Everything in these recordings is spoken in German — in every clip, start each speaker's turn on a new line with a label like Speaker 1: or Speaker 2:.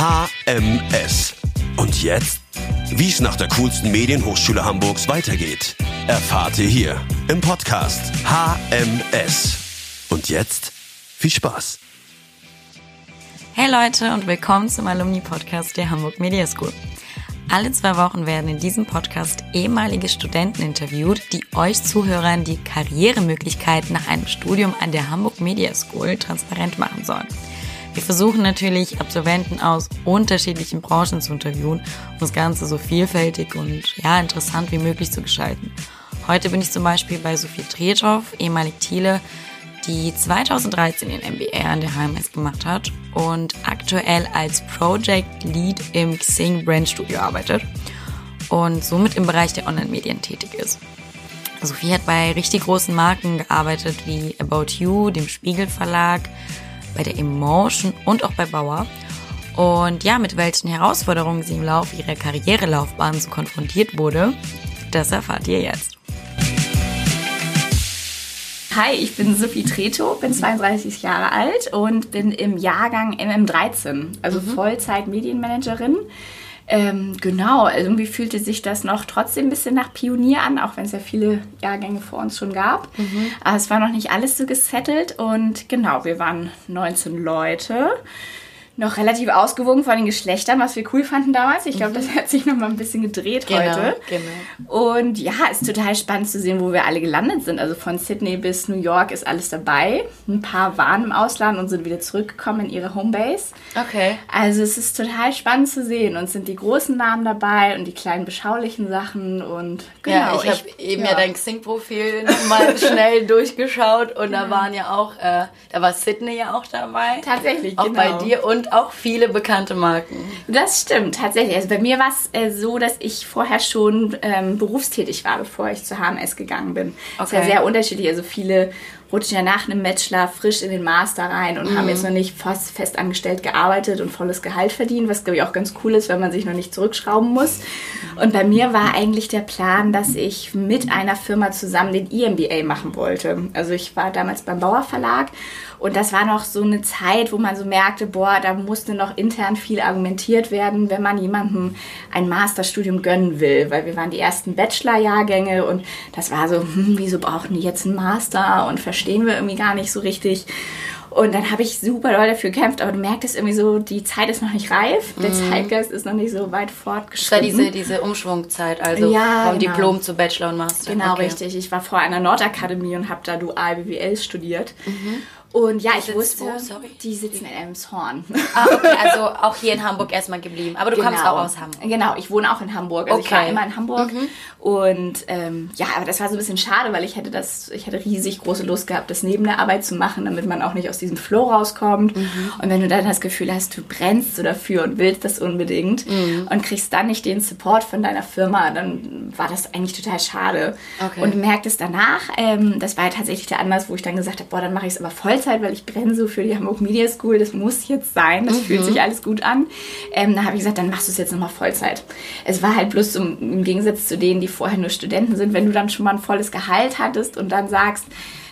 Speaker 1: HMS. Und jetzt? Wie es nach der coolsten Medienhochschule Hamburgs weitergeht, erfahrt ihr hier im Podcast HMS. Und jetzt viel Spaß.
Speaker 2: Hey Leute und willkommen zum Alumni-Podcast der Hamburg Media School. Alle zwei Wochen werden in diesem Podcast ehemalige Studenten interviewt, die euch Zuhörern die Karrieremöglichkeiten nach einem Studium an der Hamburg Media School transparent machen sollen. Wir versuchen natürlich, Absolventen aus unterschiedlichen Branchen zu interviewen, um das Ganze so vielfältig und ja, interessant wie möglich zu gestalten. Heute bin ich zum Beispiel bei Sophie Tretow, ehemalig Thiele, die 2013 den MBA an der HMS gemacht hat und aktuell als Project Lead im Xing Brand Studio arbeitet und somit im Bereich der Online-Medien tätig ist. Sophie hat bei richtig großen Marken gearbeitet wie About You, dem Spiegel Verlag, bei der Emotion und auch bei Bauer. Und ja, mit welchen Herausforderungen sie im Laufe ihrer Karrierelaufbahn so konfrontiert wurde, das erfahrt ihr jetzt.
Speaker 3: Hi, ich bin Sophie Treto, bin 32 Jahre alt und bin im Jahrgang MM13, also mhm. Vollzeit-Medienmanagerin. Ähm, genau, irgendwie fühlte sich das noch trotzdem ein bisschen nach Pionier an, auch wenn es ja viele Jahrgänge vor uns schon gab. Mhm. Aber es war noch nicht alles so gesettelt und genau, wir waren 19 Leute noch relativ ausgewogen von den Geschlechtern, was wir cool fanden damals. Ich glaube, mhm. das hat sich noch mal ein bisschen gedreht genau, heute. Genau. Und ja, ist total spannend zu sehen, wo wir alle gelandet sind. Also von Sydney bis New York ist alles dabei. Ein paar waren im Ausland und sind wieder zurückgekommen in ihre Homebase.
Speaker 2: Okay.
Speaker 3: Also es ist total spannend zu sehen und sind die großen Namen dabei und die kleinen beschaulichen Sachen und
Speaker 2: genau. Ja, ich habe eben ja, ja dein Xing-Profil nochmal schnell durchgeschaut und ja. da waren ja auch, äh, da war Sydney ja auch dabei.
Speaker 3: Tatsächlich,
Speaker 2: auch genau. bei dir und auch viele bekannte Marken.
Speaker 3: Das stimmt, tatsächlich. Also bei mir war es äh, so, dass ich vorher schon ähm, berufstätig war, bevor ich zur HMS gegangen bin. Okay. Das ist ja sehr unterschiedlich. Also viele rutschen ja nach einem Bachelor frisch in den Master rein und mhm. haben jetzt noch nicht fast fest angestellt gearbeitet und volles Gehalt verdient, was glaube ich auch ganz cool ist, wenn man sich noch nicht zurückschrauben muss. Und bei mir war eigentlich der Plan, dass ich mit einer Firma zusammen den EMBA machen wollte. Also ich war damals beim Bauer Verlag und das war noch so eine Zeit, wo man so merkte, boah, da musste noch intern viel argumentiert werden, wenn man jemandem ein Masterstudium gönnen will, weil wir waren die ersten Bachelorjahrgänge und das war so, hm, wieso brauchen die jetzt einen Master und verstehen wir irgendwie gar nicht so richtig. Und dann habe ich super doll dafür gekämpft, aber du merkst irgendwie so, die Zeit ist noch nicht reif, der mhm. Zeitgeist ist noch nicht so weit fortgeschritten.
Speaker 2: Das war diese, diese Umschwungzeit, also ja, vom genau. Diplom zu Bachelor und Master.
Speaker 3: Genau, okay. richtig. Ich war vorher an der Nordakademie und habe da Dual BWL studiert. Mhm. Und ja, ich wusste, wo? Die sitzen in Elmshorn.
Speaker 2: Ah, okay, also auch hier in Hamburg erstmal geblieben. Aber du genau. kommst auch aus Hamburg.
Speaker 3: Genau, ich wohne auch in Hamburg. Also okay. ich war immer in Hamburg. Mhm. Und ähm, ja, aber das war so ein bisschen schade, weil ich hätte das, ich hätte riesig große Lust gehabt, das neben der Arbeit zu machen, damit man auch nicht aus diesem Flow rauskommt. Mhm. Und wenn du dann das Gefühl hast, du brennst so dafür und willst das unbedingt mhm. und kriegst dann nicht den Support von deiner Firma, dann war das eigentlich total schade. Okay. Und du merktest danach, ähm, das war ja tatsächlich der Anlass, wo ich dann gesagt habe, boah, dann mache ich es aber voll Vollzeit, weil ich brenne so für die Hamburg Media School. Das muss jetzt sein. Das mhm. fühlt sich alles gut an. Ähm, da habe ich gesagt, dann machst du es jetzt nochmal Vollzeit. Es war halt bloß so, im Gegensatz zu denen, die vorher nur Studenten sind, wenn du dann schon mal ein volles Gehalt hattest und dann sagst,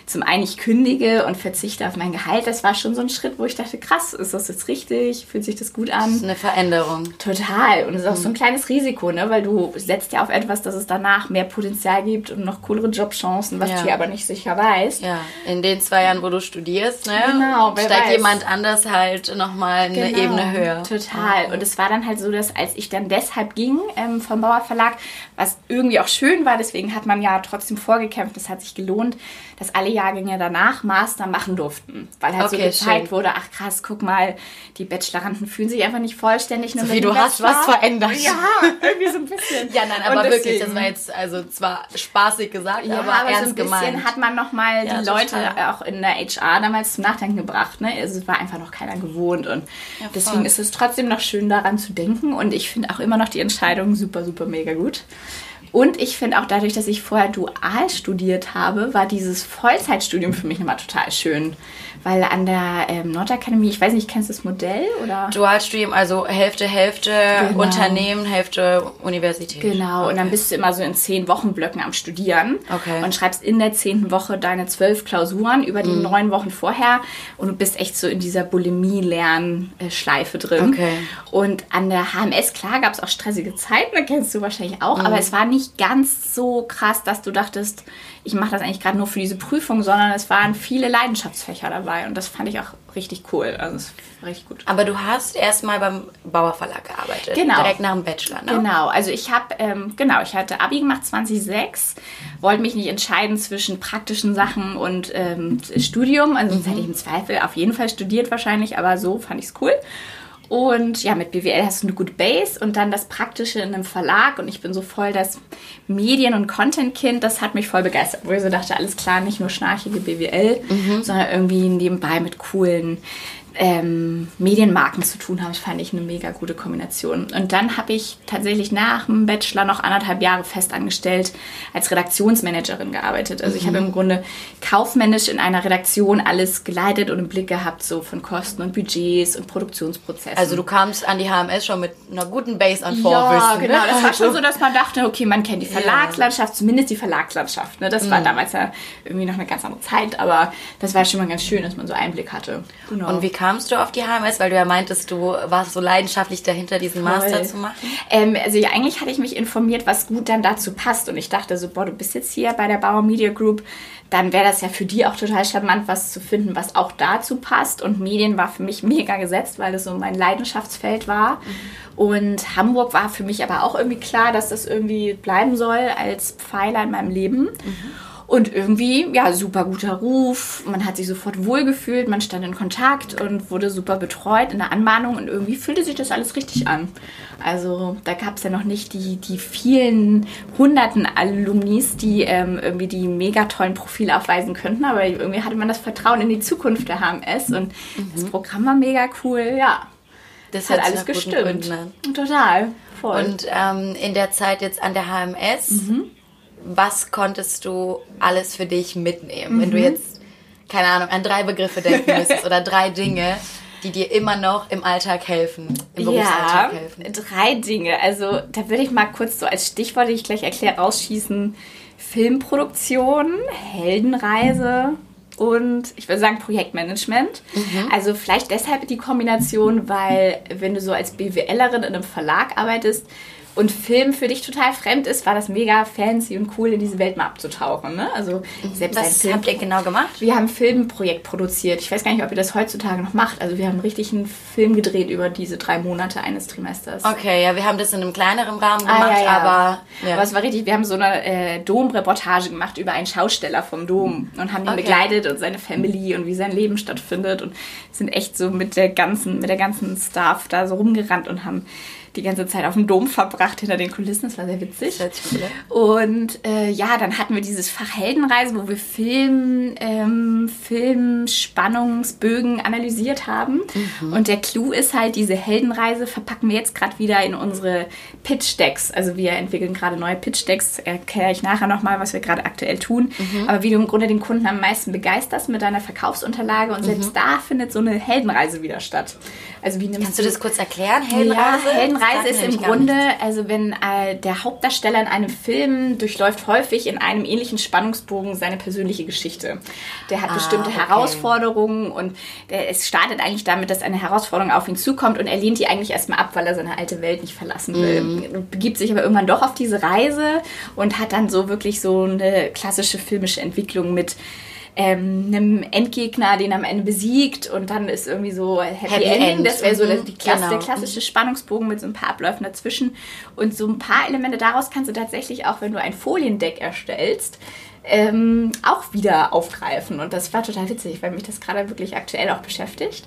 Speaker 3: zum einen ich kündige und verzichte auf mein Gehalt, das war schon so ein Schritt, wo ich dachte, krass, ist das jetzt richtig? Fühlt sich das gut an? Das
Speaker 2: ist eine Veränderung.
Speaker 3: Total. Und es ist auch mhm. so ein mhm. kleines Risiko, ne? weil du setzt ja auf etwas, dass es danach mehr Potenzial gibt und noch coolere Jobchancen, was ja. du hier aber nicht sicher weißt.
Speaker 2: Ja, in den zwei Jahren, wo du studierst, ne? genau, steigt weiß. jemand anders halt nochmal eine genau, Ebene höher.
Speaker 3: Total. Mhm. Und es war dann halt so, dass als ich dann deshalb ging ähm, vom Bauer Verlag, was irgendwie auch schön war, deswegen hat man ja trotzdem vorgekämpft, das hat sich gelohnt, dass alle Jahrgänge danach Master machen durften. Weil halt okay, so gezeigt schön. wurde, ach krass, guck mal, die Bacheloranden fühlen sich einfach nicht vollständig.
Speaker 2: Nur Wie du hast was verändert.
Speaker 3: Ja, irgendwie so ein bisschen.
Speaker 2: ja, nein, aber deswegen, wirklich, das war jetzt also zwar spaßig gesagt, ja, aber, aber ernst so ein bisschen
Speaker 3: hat man nochmal ja, die Leute auch in der HR damals zum Nachdenken gebracht. Ne? Also es war einfach noch keiner gewohnt und ja, deswegen ist es trotzdem noch schön daran zu denken und ich finde auch immer noch die Entscheidung super, super mega gut. Und ich finde auch dadurch, dass ich vorher dual studiert habe, war dieses Vollzeitstudium für mich nochmal total schön. Weil an der ähm, Nordakademie, ich weiß nicht, kennst du das Modell? Oder?
Speaker 2: Dualstudium, also Hälfte, Hälfte genau. Unternehmen, Hälfte Universität.
Speaker 3: Genau, okay. und dann bist du immer so in zehn Wochenblöcken am Studieren okay. und schreibst in der zehnten Woche deine zwölf Klausuren über die mhm. neun Wochen vorher und du bist echt so in dieser Bulimie-Lernschleife drin. Okay. Und an der HMS, klar, gab es auch stressige Zeiten, da kennst du wahrscheinlich auch, mhm. aber es war nicht ganz so krass, dass du dachtest, ich mache das eigentlich gerade nur für diese Prüfung, sondern es waren viele Leidenschaftsfächer dabei und das fand ich auch richtig cool. Also es war richtig gut.
Speaker 2: Aber du hast erstmal beim Bauer Verlag gearbeitet.
Speaker 3: Genau.
Speaker 2: Direkt nach dem Bachelor, ne?
Speaker 3: Genau. Also ich habe, ähm, genau, ich hatte Abi gemacht 2006, wollte mich nicht entscheiden zwischen praktischen Sachen und ähm, Studium. Also sonst mhm. hätte ich im Zweifel auf jeden Fall studiert wahrscheinlich, aber so fand ich es cool. Und ja, mit BWL hast du eine gute Base und dann das Praktische in einem Verlag. Und ich bin so voll das Medien- und Content-Kind. Das hat mich voll begeistert, wo ich so dachte, alles klar, nicht nur schnarchige BWL, mhm. sondern irgendwie nebenbei mit coolen ähm, Medienmarken zu tun haben, fand ich eine mega gute Kombination. Und dann habe ich tatsächlich nach dem Bachelor noch anderthalb Jahre festangestellt als Redaktionsmanagerin gearbeitet. Also mhm. ich habe im Grunde kaufmännisch in einer Redaktion alles geleitet und im Blick gehabt, so von Kosten und Budgets und Produktionsprozessen.
Speaker 2: Also du kamst an die HMS schon mit einer guten Base an Vorwissen.
Speaker 3: Ja, genau. Das war schon so, dass man dachte, okay, man kennt die Verlagslandschaft, ja. zumindest die Verlagslandschaft. Ne? Das mhm. war damals ja irgendwie noch eine ganz andere Zeit, aber das war schon mal ganz schön, dass man so Einblick hatte.
Speaker 2: Genau. Und wie kam kamst du auf die HMS? Weil du ja meintest, du warst so leidenschaftlich dahinter, diesen Voll. Master zu machen.
Speaker 3: Ähm, also ja, eigentlich hatte ich mich informiert, was gut dann dazu passt. Und ich dachte so, boah, du bist jetzt hier bei der Bauer Media Group, dann wäre das ja für die auch total charmant, was zu finden, was auch dazu passt. Und Medien war für mich mega gesetzt, weil das so mein Leidenschaftsfeld war. Mhm. Und Hamburg war für mich aber auch irgendwie klar, dass das irgendwie bleiben soll als Pfeiler in meinem Leben. Mhm. Und irgendwie, ja, super guter Ruf. Man hat sich sofort wohlgefühlt, man stand in Kontakt und wurde super betreut in der Anmahnung und irgendwie fühlte sich das alles richtig an. Also da gab es ja noch nicht die, die vielen hunderten Alumnis, die ähm, irgendwie die mega tollen Profile aufweisen könnten, aber irgendwie hatte man das Vertrauen in die Zukunft der HMS und mhm. das Programm war mega cool, ja. Das hat alles gestimmt. Total.
Speaker 2: Voll. Und ähm, in der Zeit jetzt an der HMS, mhm was konntest du alles für dich mitnehmen? Mhm. Wenn du mhm. jetzt, keine Ahnung, an drei Begriffe denken müsstest oder drei Dinge, die dir immer noch im Alltag helfen, im
Speaker 3: Berufsalltag ja, helfen. Drei Dinge. Also da würde ich mal kurz so als Stichwort, die ich gleich erkläre, rausschießen. Filmproduktion, Heldenreise und ich würde sagen Projektmanagement. Mhm. Also vielleicht deshalb die Kombination, weil wenn du so als BWLerin in einem Verlag arbeitest, und Film für dich total fremd ist, war das mega fancy und cool, in diese Welt mal abzutauchen. Ne? Also
Speaker 2: selbst Was Film, habt ihr genau gemacht?
Speaker 3: Wir haben ein Filmprojekt produziert. Ich weiß gar nicht, ob ihr das heutzutage noch macht. Also wir haben richtig einen Film gedreht über diese drei Monate eines Trimesters.
Speaker 2: Okay, ja, wir haben das in einem kleineren Rahmen ah, gemacht, ah, ja, ja. aber...
Speaker 3: Ja. Aber es war richtig, wir haben so eine äh, Domreportage gemacht über einen Schausteller vom Dom und haben ihn okay. begleitet und seine Family und wie sein Leben stattfindet und sind echt so mit der ganzen, mit der ganzen Staff da so rumgerannt und haben die ganze Zeit auf dem Dom verbracht hinter den Kulissen. Das war sehr witzig. Und äh, ja, dann hatten wir dieses Fach Heldenreise, wo wir Film, ähm, Filmspannungsbögen analysiert haben. Mhm. Und der Clou ist halt, diese Heldenreise verpacken wir jetzt gerade wieder in unsere Pitch-Decks. Also wir entwickeln gerade neue Pitch-Decks. Erkläre ich nachher nochmal, was wir gerade aktuell tun. Mhm. Aber wie du im Grunde den Kunden am meisten begeisterst mit deiner Verkaufsunterlage. Und selbst mhm. da findet so eine Heldenreise wieder statt.
Speaker 2: Also wie Kannst du das kurz erklären? Heldenreise?
Speaker 3: Ja, Heldenreise Reise ist im Grunde, also wenn äh, der Hauptdarsteller in einem Film durchläuft häufig in einem ähnlichen Spannungsbogen seine persönliche Geschichte. Der hat ah, bestimmte okay. Herausforderungen und der, es startet eigentlich damit, dass eine Herausforderung auf ihn zukommt und er lehnt die eigentlich erstmal ab, weil er seine alte Welt nicht verlassen will. Mhm. Begibt sich aber irgendwann doch auf diese Reise und hat dann so wirklich so eine klassische filmische Entwicklung mit ähm, einem Endgegner, den am Ende besiegt und dann ist irgendwie so Happy, Happy Ending. End. Das wäre so mhm. die Klasse, genau. der klassische Spannungsbogen mit so ein paar Abläufen dazwischen. Und so ein paar Elemente daraus kannst du tatsächlich auch, wenn du ein Foliendeck erstellst, ähm, auch wieder aufgreifen. Und das war total witzig, weil mich das gerade wirklich aktuell auch beschäftigt.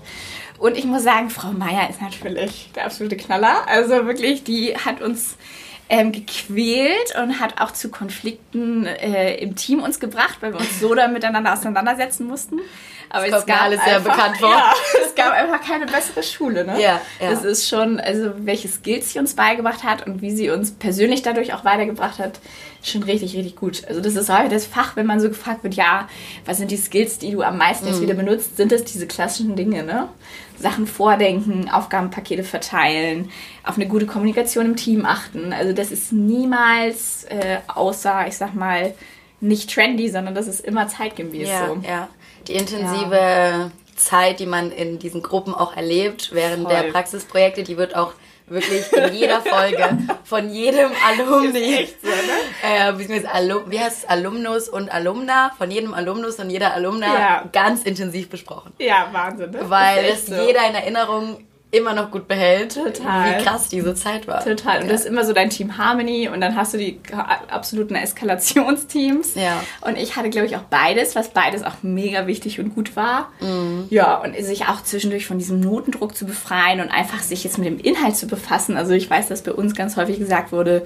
Speaker 3: Und ich muss sagen, Frau Meier ist natürlich der absolute Knaller. Also wirklich, die hat uns ähm, gequält und hat auch zu Konflikten äh, im Team uns gebracht, weil wir uns so da miteinander auseinandersetzen mussten. Aber
Speaker 2: das
Speaker 3: es gab
Speaker 2: alles sehr
Speaker 3: einfach,
Speaker 2: bekannt vor.
Speaker 3: Ja, es gab einfach keine bessere Schule, ne?
Speaker 2: Ja, ja.
Speaker 3: Das ist schon, also welche Skills sie uns beigebracht hat und wie sie uns persönlich dadurch auch weitergebracht hat, schon richtig, richtig gut. Also das ist häufig das Fach, wenn man so gefragt wird, ja, was sind die Skills, die du am meisten jetzt wieder benutzt, sind es diese klassischen Dinge, ne? Sachen vordenken, Aufgabenpakete verteilen, auf eine gute Kommunikation im Team achten. Also das ist niemals äh, außer, ich sag mal, nicht trendy, sondern das ist immer zeitgemäß
Speaker 2: Ja,
Speaker 3: so.
Speaker 2: ja. Die intensive Zeit, die man in diesen Gruppen auch erlebt, während
Speaker 3: Voll.
Speaker 2: der Praxisprojekte, die wird auch wirklich in jeder Folge von jedem Alumni, äh, beziehungsweise Alum, wie heißt es, Alumnus und Alumna, von jedem Alumnus und jeder Alumna
Speaker 3: Ja.
Speaker 2: ganz intensiv besprochen.
Speaker 3: Ja, Wahnsinn. Ne?
Speaker 2: Weil es
Speaker 3: so.
Speaker 2: jeder in Erinnerung immer noch gut behält,
Speaker 3: Total.
Speaker 2: wie krass diese Zeit war.
Speaker 3: Total. Und
Speaker 2: Ja.
Speaker 3: das ist immer so dein Team Harmony und dann hast du die absoluten Eskalationsteams.
Speaker 2: Ja.
Speaker 3: Und ich hatte, glaube ich, auch beides, was beides auch mega wichtig und gut war.
Speaker 2: Mhm.
Speaker 3: Ja, und sich auch zwischendurch von diesem Notendruck zu befreien und einfach sich jetzt mit dem Inhalt zu befassen. Also ich weiß, dass bei uns ganz häufig gesagt wurde,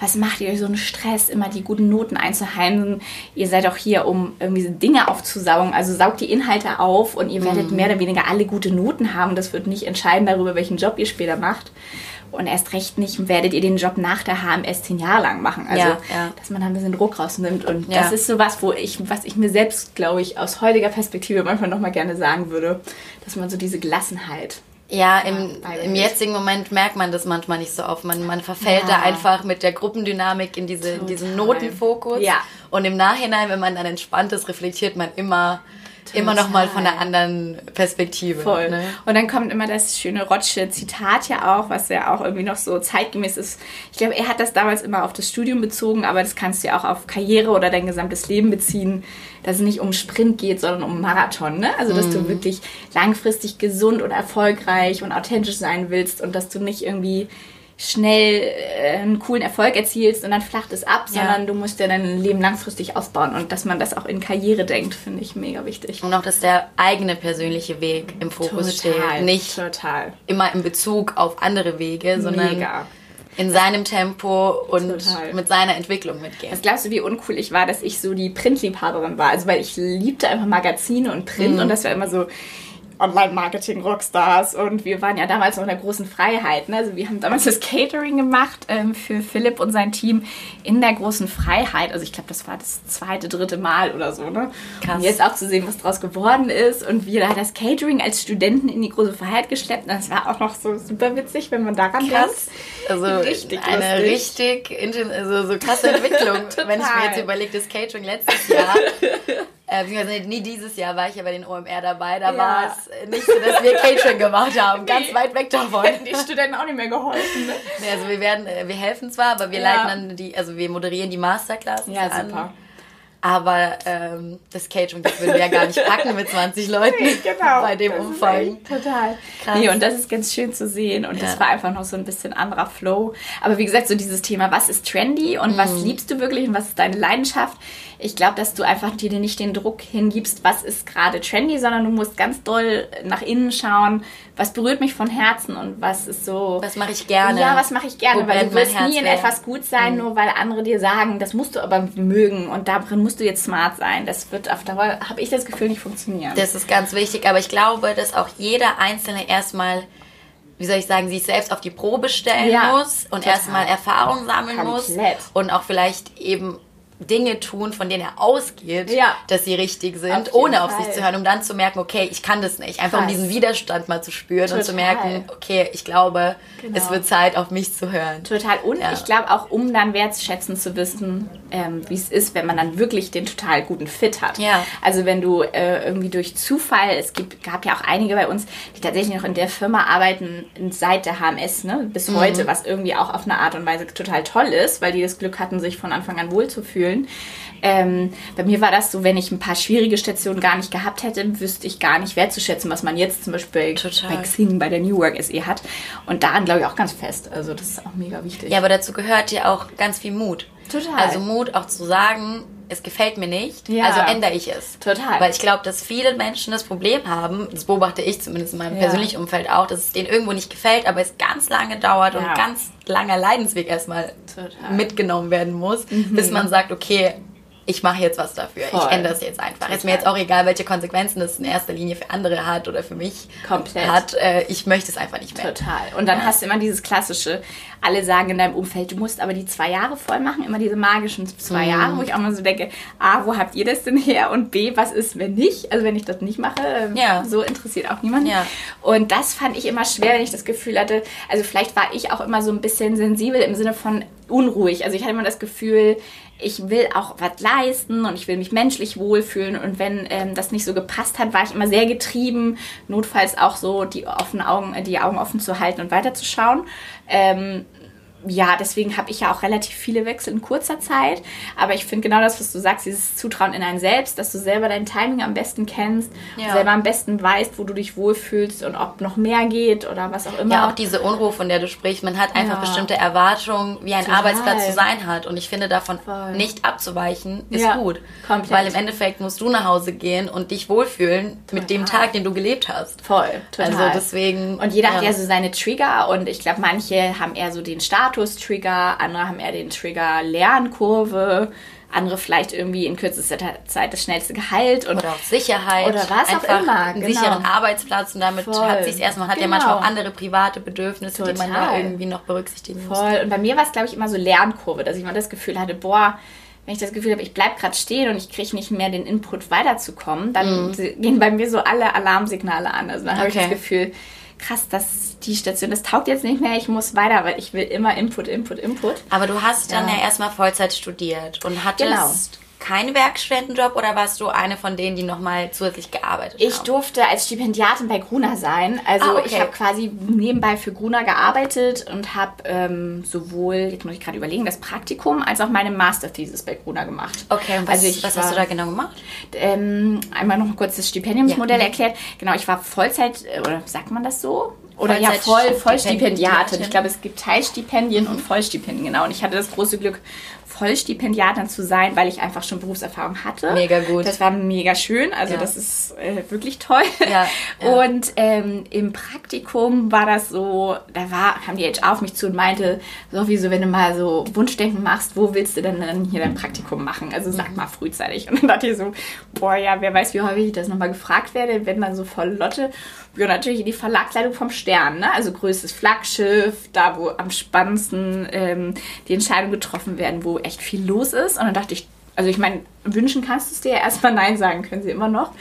Speaker 3: was macht ihr euch so einen Stress, immer die guten Noten einzuheimsen? Ihr seid auch hier, um irgendwie Dinge aufzusaugen. Also saugt die Inhalte auf und ihr
Speaker 2: Mhm.
Speaker 3: werdet mehr oder weniger alle gute Noten haben. Das wird nicht entscheiden darüber, welchen Job ihr später macht. Und erst recht nicht werdet ihr den Job nach der HMS zehn Jahre lang machen. Also,
Speaker 2: Ja, ja.
Speaker 3: dass man da ein bisschen Druck rausnimmt. Und
Speaker 2: Ja.
Speaker 3: das ist so was, wo ich, was ich mir selbst, glaube ich, aus heutiger Perspektive manchmal nochmal gerne sagen würde, dass man so diese Gelassenheit
Speaker 2: Ja, im, im jetzigen Moment merkt man das manchmal nicht so oft. Man, man verfällt
Speaker 3: Ja.
Speaker 2: da einfach mit der Gruppendynamik in, diese, in diesen. Notenfokus.
Speaker 3: Ja.
Speaker 2: Und im Nachhinein, wenn man dann entspannt ist, reflektiert man immer, immer noch mal von einer anderen Perspektive.
Speaker 3: Voll.
Speaker 2: Ne?
Speaker 3: Und dann kommt immer das schöne Rotsche Zitat ja auch, was ja auch irgendwie noch so zeitgemäß ist. Ich glaube, er hat das damals immer auf das Studium bezogen, aber das kannst du ja auch auf Karriere oder dein gesamtes Leben beziehen, dass es nicht um Sprint geht, sondern um Marathon. Ne? Also, dass du wirklich langfristig gesund und erfolgreich und authentisch sein willst und dass du nicht irgendwie schnell äh, einen coolen Erfolg erzielst und dann flacht es ab,
Speaker 2: Ja.
Speaker 3: sondern du musst ja dein Leben langfristig ausbauen und dass man das auch in Karriere denkt, finde ich mega wichtig.
Speaker 2: Und auch, dass der eigene persönliche Weg im Fokus steht. Nicht
Speaker 3: total.
Speaker 2: immer in Bezug auf andere Wege, sondern
Speaker 3: Mega.
Speaker 2: in seinem Tempo und
Speaker 3: Total.
Speaker 2: mit seiner Entwicklung mitgehen.
Speaker 3: Was glaubst du, wie uncool ich war, dass ich so die Printliebhaberin war? Also, weil ich liebte einfach Magazine und Print
Speaker 2: Mhm.
Speaker 3: und das war immer so Online-Marketing-Rockstars und wir waren ja damals noch in der großen Freiheit. Ne? Also wir haben damals das Catering gemacht ähm, für Philipp und sein Team in der großen Freiheit. Also ich glaube, das war das zweite, dritte Mal oder so. Ne?
Speaker 2: Krass.
Speaker 3: Und jetzt auch zu sehen, was draus geworden ist und wir da das Catering als Studenten in die große Freiheit geschleppt. Und das war auch noch so super witzig, wenn man daran
Speaker 2: krass.
Speaker 3: denkt.
Speaker 2: Also
Speaker 3: Richtig
Speaker 2: eine
Speaker 3: lustig.
Speaker 2: richtig also so krasse Entwicklung, wenn ich mir jetzt überlege, das Catering letztes Jahr, äh, beziehungsweise nie dieses Jahr war ich ja bei den OMR dabei, da
Speaker 3: Ja.
Speaker 2: war es nicht so, dass wir Catering gemacht haben, ganz
Speaker 3: Nee.
Speaker 2: weit weg davon.
Speaker 3: Hätten die Studenten auch nicht mehr geholfen. Ne?
Speaker 2: Nee, also wir werden, äh, wir helfen zwar, aber wir
Speaker 3: Ja.
Speaker 2: leiten dann die, also wir moderieren die Masterclasses
Speaker 3: Ja,
Speaker 2: an.
Speaker 3: super.
Speaker 2: Aber ähm, das Catering, das würden wir ja gar nicht packen mit 20 Leuten
Speaker 3: genau.
Speaker 2: bei dem Umfang.
Speaker 3: Total.
Speaker 2: Krass.
Speaker 3: Nee, und das ist ganz schön zu sehen. Und
Speaker 2: Ja.
Speaker 3: das war einfach noch so ein bisschen anderer Flow. Aber wie gesagt, so dieses Thema, was ist trendy und was
Speaker 2: Mhm.
Speaker 3: liebst du wirklich und was ist deine Leidenschaft? Ich glaube, dass du einfach dir nicht den Druck hingibst, was ist gerade trendy, sondern du musst ganz doll nach innen schauen, was berührt mich von Herzen und was ist so.
Speaker 2: Was mache ich gerne?
Speaker 3: Ja, was mache ich gerne?
Speaker 2: Wo
Speaker 3: weil du wirst nie in
Speaker 2: mehr?
Speaker 3: etwas gut sein, nur weil andere dir sagen, das musst du aber mögen und darin musst du jetzt smart sein. Das wird auf Dauer, habe ich das Gefühl, nicht funktionieren.
Speaker 2: Das ist ganz wichtig, aber ich glaube, dass auch jeder Einzelne erstmal, wie soll ich sagen, sich selbst auf die Probe stellen
Speaker 3: Ja,
Speaker 2: muss und
Speaker 3: total.
Speaker 2: erstmal Erfahrung sammeln muss und auch vielleicht eben Dinge tun, von denen er ausgeht,
Speaker 3: Ja.
Speaker 2: dass sie richtig sind,
Speaker 3: Auf
Speaker 2: ohne auf
Speaker 3: Fall.
Speaker 2: sich zu hören, um dann zu merken, okay, ich kann das nicht. Einfach um
Speaker 3: Krass.
Speaker 2: diesen Widerstand mal zu spüren und zu
Speaker 3: Total.
Speaker 2: merken, okay, ich glaube,
Speaker 3: Genau.
Speaker 2: es wird Zeit, auf mich zu hören.
Speaker 3: Total. Und
Speaker 2: Ja.
Speaker 3: ich glaube auch, um dann wertschätzen zu wissen, ähm, wie es ist, wenn man dann wirklich den total guten Fit hat.
Speaker 2: Ja.
Speaker 3: Also wenn du äh, irgendwie durch Zufall, es gibt, gab ja auch einige bei uns, die tatsächlich noch in der Firma arbeiten seit der HMS, ne, bis
Speaker 2: Mhm.
Speaker 3: heute, was irgendwie auch auf eine Art und Weise total toll ist, weil die das Glück hatten, sich von Anfang an wohlzufühlen. Ähm, bei mir war das so, wenn ich ein paar schwierige Stationen gar nicht gehabt hätte, wüsste ich gar nicht wertzuschätzen, was man jetzt zum Beispiel
Speaker 2: Total.
Speaker 3: bei Xing, bei der New Work SE hat. Und daran glaube ich auch ganz fest. Also das ist auch mega wichtig.
Speaker 2: Ja, aber dazu gehört ja auch ganz viel Mut.
Speaker 3: Total.
Speaker 2: Also Mut auch zu sagen, es gefällt mir nicht, ja. also ändere ich es. Total. Weil ich glaube, dass viele Menschen das Problem haben, das beobachte ich zumindest in meinem ja. persönlichen Umfeld auch, dass es denen irgendwo nicht gefällt, aber es ganz lange dauert ja. und ganz langer Leidensweg erstmal Total. mitgenommen werden muss, mhm. bis man sagt, okay, ich mache jetzt was dafür. Voll. Ich ändere es jetzt einfach. Total. Ist mir jetzt auch egal, welche Konsequenzen das in erster Linie für andere hat oder für mich Komplett. hat. Äh, ich möchte es einfach nicht mehr.
Speaker 3: Total. Und dann ja. hast du immer dieses klassische, alle sagen in deinem Umfeld, du musst aber die zwei Jahre voll machen, immer diese magischen zwei mhm. Jahre, wo ich auch mal so denke, A, wo habt ihr das denn her? Und B, was ist, wenn nicht? Also wenn ich das nicht mache, ähm, ja. so interessiert auch niemand. Ja. Und das fand ich immer schwer, wenn ich das Gefühl hatte, also vielleicht war ich auch immer so ein bisschen sensibel im Sinne von unruhig. Also ich hatte immer das Gefühl, ich will auch was leisten und ich will mich menschlich wohlfühlen. Und wenn ähm, das nicht so gepasst hat, war ich immer sehr getrieben, notfalls auch so die offenen Augen, die Augen offen zu halten und weiterzuschauen. Ähm, ja, deswegen habe ich ja auch relativ viele Wechsel in kurzer Zeit. Aber ich finde genau das, was du sagst, dieses Zutrauen in einen selbst, dass du selber dein Timing am besten kennst, ja. selber am besten weißt, wo du dich wohlfühlst und ob noch mehr geht oder was auch immer.
Speaker 2: Ja, auch diese Unruhe, von der du sprichst. Man hat einfach ja. bestimmte Erwartungen, wie ein Total. Arbeitsplatz zu sein hat. Und ich finde, davon Voll. nicht abzuweichen, ist ja, gut. Komplett. Weil im Endeffekt musst du nach Hause gehen und dich wohlfühlen Total. mit dem Tag, den du gelebt hast. Voll.
Speaker 3: Total. Also deswegen. Und jeder hat ja so seine Trigger und ich glaube, manche haben eher so den Start Status-Trigger, andere haben eher den Trigger Lernkurve, andere vielleicht irgendwie in kürzester Zeit das schnellste Gehalt und
Speaker 2: oder auch Sicherheit
Speaker 3: oder was auch immer,
Speaker 2: einen genau. sicheren Arbeitsplatz und damit Voll. hat sich erstmal hat genau. ja manchmal auch andere private Bedürfnisse, Total. die man da irgendwie noch berücksichtigen
Speaker 3: muss. Voll und bei mir war es glaube ich immer so Lernkurve, dass ich immer das Gefühl hatte, boah, wenn ich das Gefühl habe, ich bleibe gerade stehen und ich kriege nicht mehr den Input weiterzukommen, dann mm. gehen bei mir so alle Alarmsignale an. Also dann okay. habe ich das Gefühl, krass, dass die Station, das taugt jetzt nicht mehr, ich muss weiter, weil ich will immer Input, Input, Input.
Speaker 2: Aber du hast dann ja, ja erstmal Vollzeit studiert und hattest genau keinen Werkstudentenjob oder warst du eine von denen, die nochmal zusätzlich gearbeitet
Speaker 3: ich haben? Ich durfte als Stipendiatin bei Gruner sein. Also ah, okay. ich habe quasi nebenbei für Gruner gearbeitet und habe ähm, sowohl, jetzt muss ich gerade überlegen, das Praktikum als auch meine Masterthesis bei Gruner gemacht.
Speaker 2: Okay, und was, also ich was war, hast du da genau gemacht?
Speaker 3: Ähm, einmal noch kurz das Stipendiumsmodell ja. erklärt. Genau, ich war Vollzeit, äh, oder sagt man das so? Oder Vollzeit ja, voll, Vollstipendiatin. Ich glaube, es gibt Teilstipendien mhm. und Vollstipendien, genau. Und ich hatte das große Glück, Vollstipendiatin zu sein, weil ich einfach schon Berufserfahrung hatte. Mega gut. Das war mega schön, also ja. das ist äh, wirklich toll. Ja, ja. Und ähm, im Praktikum war das so, da war, kam die HR auf mich zu und meinte, sowieso, wenn du mal so Wunschdenken machst, wo willst du denn dann hier dein Praktikum machen? Also sag mal frühzeitig. Und dann dachte ich so, boah, ja, wer weiß, wie häufig ich das nochmal gefragt werde, wenn dann so voll Lotte. Ja, natürlich in die Verlagsleitung vom Stern, ne? also größtes Flaggschiff, da wo am spannendsten ähm, die Entscheidungen getroffen werden, wo echt viel los ist. Und dann dachte ich, also ich meine, wünschen kannst du es dir ja erstmal Nein sagen, können sie immer noch.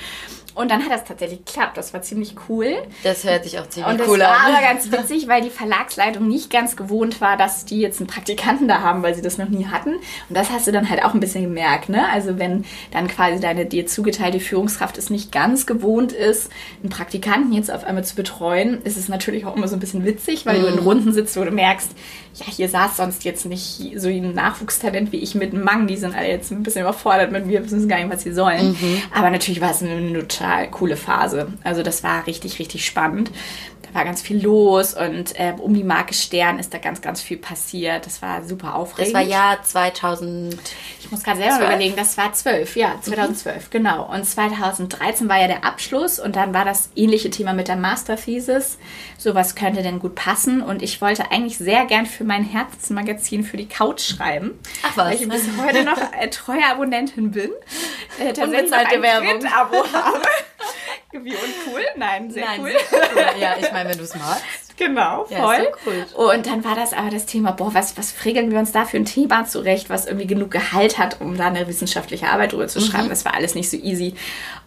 Speaker 3: Und dann hat das tatsächlich geklappt. Das war ziemlich cool.
Speaker 2: Das hört sich auch ziemlich
Speaker 3: und
Speaker 2: cool an.
Speaker 3: Das war aber ganz witzig, weil die Verlagsleitung nicht ganz gewohnt war, dass die jetzt einen Praktikanten da haben, weil sie das noch nie hatten. Und das hast du dann halt auch ein bisschen gemerkt. Ne? Also wenn dann quasi deine dir zugeteilte Führungskraft es nicht ganz gewohnt ist, einen Praktikanten jetzt auf einmal zu betreuen, ist es natürlich auch immer so ein bisschen witzig, weil mhm. du in mhm. Runden sitzt, wo du merkst, ja, hier saß sonst jetzt nicht so ein Nachwuchstalent wie ich mit einem Mang. Die sind alle jetzt ein bisschen überfordert mit mir, wissen gar nicht, was sie sollen. Mhm. Aber natürlich war es eine total coole Phase. Also das war richtig, richtig spannend da war ganz viel los und äh, um die Marke Stern ist da ganz, ganz viel passiert. Das war super aufregend.
Speaker 2: Das war Jahr 2000.
Speaker 3: Ich muss gerade selber 12? überlegen, das war 12, ja, 2012, mhm. genau. Und 2013 war ja der Abschluss und dann war das ähnliche Thema mit der Masterthesis. So was könnte denn gut passen und ich wollte eigentlich sehr gern für mein Herzensmagazin für die Couch schreiben. Ach was. Weil ich bis heute noch äh, treue Abonnentin bin. Äh, tatsächlich ein Werbung. Abo habe. Wie uncool? Nein, sehr Nein, cool. Sehr cool.
Speaker 2: Ja, ich meine, wenn du es magst.
Speaker 3: Genau, voll. Ja, so cool. Und dann war das aber das Thema, boah, was, was fregeln wir uns da für ein Thema zurecht, was irgendwie genug Gehalt hat, um da eine wissenschaftliche Arbeit drüber zu schreiben. Mhm. Das war alles nicht so easy.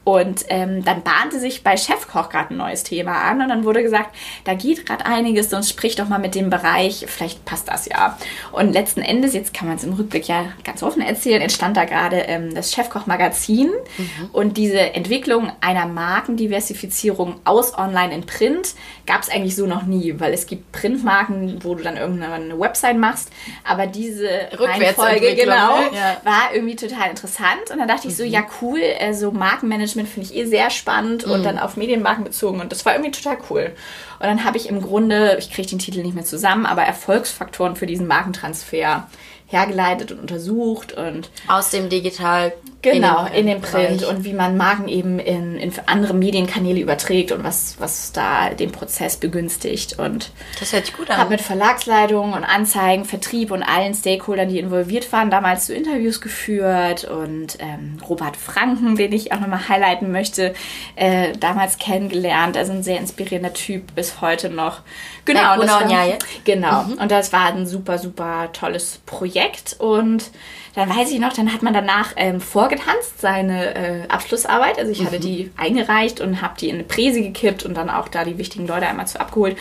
Speaker 3: Und ähm, dann bahnte sich bei Chefkoch gerade ein neues Thema an und dann wurde gesagt, da geht gerade einiges, sonst sprich doch mal mit dem Bereich, vielleicht passt das ja. Und letzten Endes, jetzt kann man es im Rückblick ja ganz offen erzählen, entstand da gerade ähm, das Chefkoch-Magazin mhm. und diese Entwicklung einer Markendiversifizierung aus Online in Print gab es eigentlich so noch nie, weil es gibt Printmarken, wo du dann irgendeine Website machst, aber diese Reihenfolge genau ja. war irgendwie total interessant und dann dachte ich so, mhm. ja cool, so Markenmanagement Management finde ich eh sehr spannend mhm. und dann auf Medienmarken bezogen und das war irgendwie total cool. Und dann habe ich im Grunde, ich kriege den Titel nicht mehr zusammen, aber Erfolgsfaktoren für diesen Markentransfer hergeleitet und untersucht und
Speaker 2: aus dem Digital
Speaker 3: genau in den Print und wie man Marken eben in, in andere Medienkanäle überträgt und was was da den Prozess begünstigt und
Speaker 2: das hört sich gut an.
Speaker 3: Habe mit Verlagsleitung und Anzeigen, Vertrieb und allen Stakeholdern, die involviert waren, damals zu Interviews geführt und ähm, Robert Franken, den ich auch nochmal highlighten möchte, äh, damals kennengelernt. Also ein sehr inspirierender Typ bis heute noch.
Speaker 2: Genau,
Speaker 3: und das
Speaker 2: war,
Speaker 3: ja, genau. Mhm. Und das war ein super super tolles Projekt Projekt und dann weiß ich noch, dann hat man danach ähm, vorgetanzt, seine äh, Abschlussarbeit. Also ich mhm. hatte die eingereicht und habe die in eine Präse gekippt und dann auch da die wichtigen Leute einmal zu abgeholt.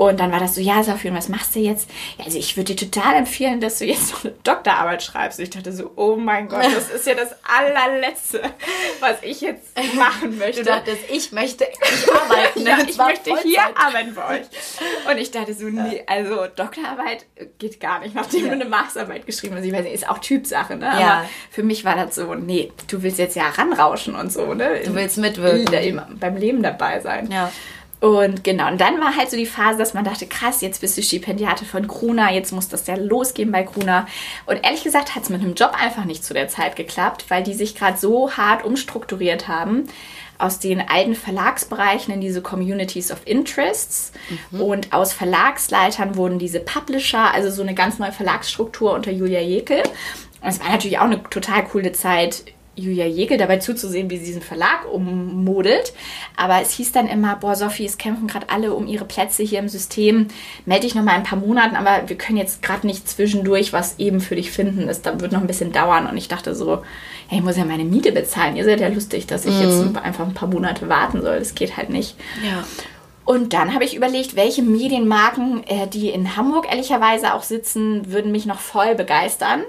Speaker 3: Und dann war das so, ja, Safi, was machst du jetzt? Ja, also ich würde dir total empfehlen, dass du jetzt noch eine Doktorarbeit schreibst. Und ich dachte so, oh mein Gott, das ist ja das allerletzte, was ich jetzt machen möchte.
Speaker 2: Du dachtest, ich möchte ich arbeiten.
Speaker 3: ja, ich möchte Vollzeit. hier arbeiten bei euch. Und ich dachte so, nee, also Doktorarbeit geht gar nicht, nachdem ja. du eine Masterarbeit geschrieben hast. Ich weiß nicht, ist auch Typsache, ne? Ja. Aber für mich war das so, nee, du willst jetzt ja ranrauschen und so, ne?
Speaker 2: Du willst mitwirken.
Speaker 3: Beim Leben dabei sein.
Speaker 2: Ja.
Speaker 3: Und genau, und dann war halt so die Phase, dass man dachte, krass, jetzt bist du Stipendiate von Kruna, jetzt muss das ja losgehen bei Kruna. Und ehrlich gesagt hat es mit einem Job einfach nicht zu der Zeit geklappt, weil die sich gerade so hart umstrukturiert haben aus den alten Verlagsbereichen in diese Communities of Interests mhm. und aus Verlagsleitern wurden diese Publisher, also so eine ganz neue Verlagsstruktur unter Julia Jekel. Und es war natürlich auch eine total coole Zeit Julia Jägel dabei zuzusehen, wie sie diesen Verlag ummodelt. Aber es hieß dann immer, boah, Sophie, es kämpfen gerade alle um ihre Plätze hier im System. Melde dich noch mal ein paar Monaten, aber wir können jetzt gerade nicht zwischendurch was eben für dich finden. Das wird noch ein bisschen dauern. Und ich dachte so, hey, ich muss ja meine Miete bezahlen. Ihr seid ja lustig, dass ich mhm. jetzt einfach ein paar Monate warten soll. Das geht halt nicht.
Speaker 2: Ja.
Speaker 3: Und dann habe ich überlegt, welche Medienmarken, äh, die in Hamburg ehrlicherweise auch sitzen, würden mich noch voll begeistern.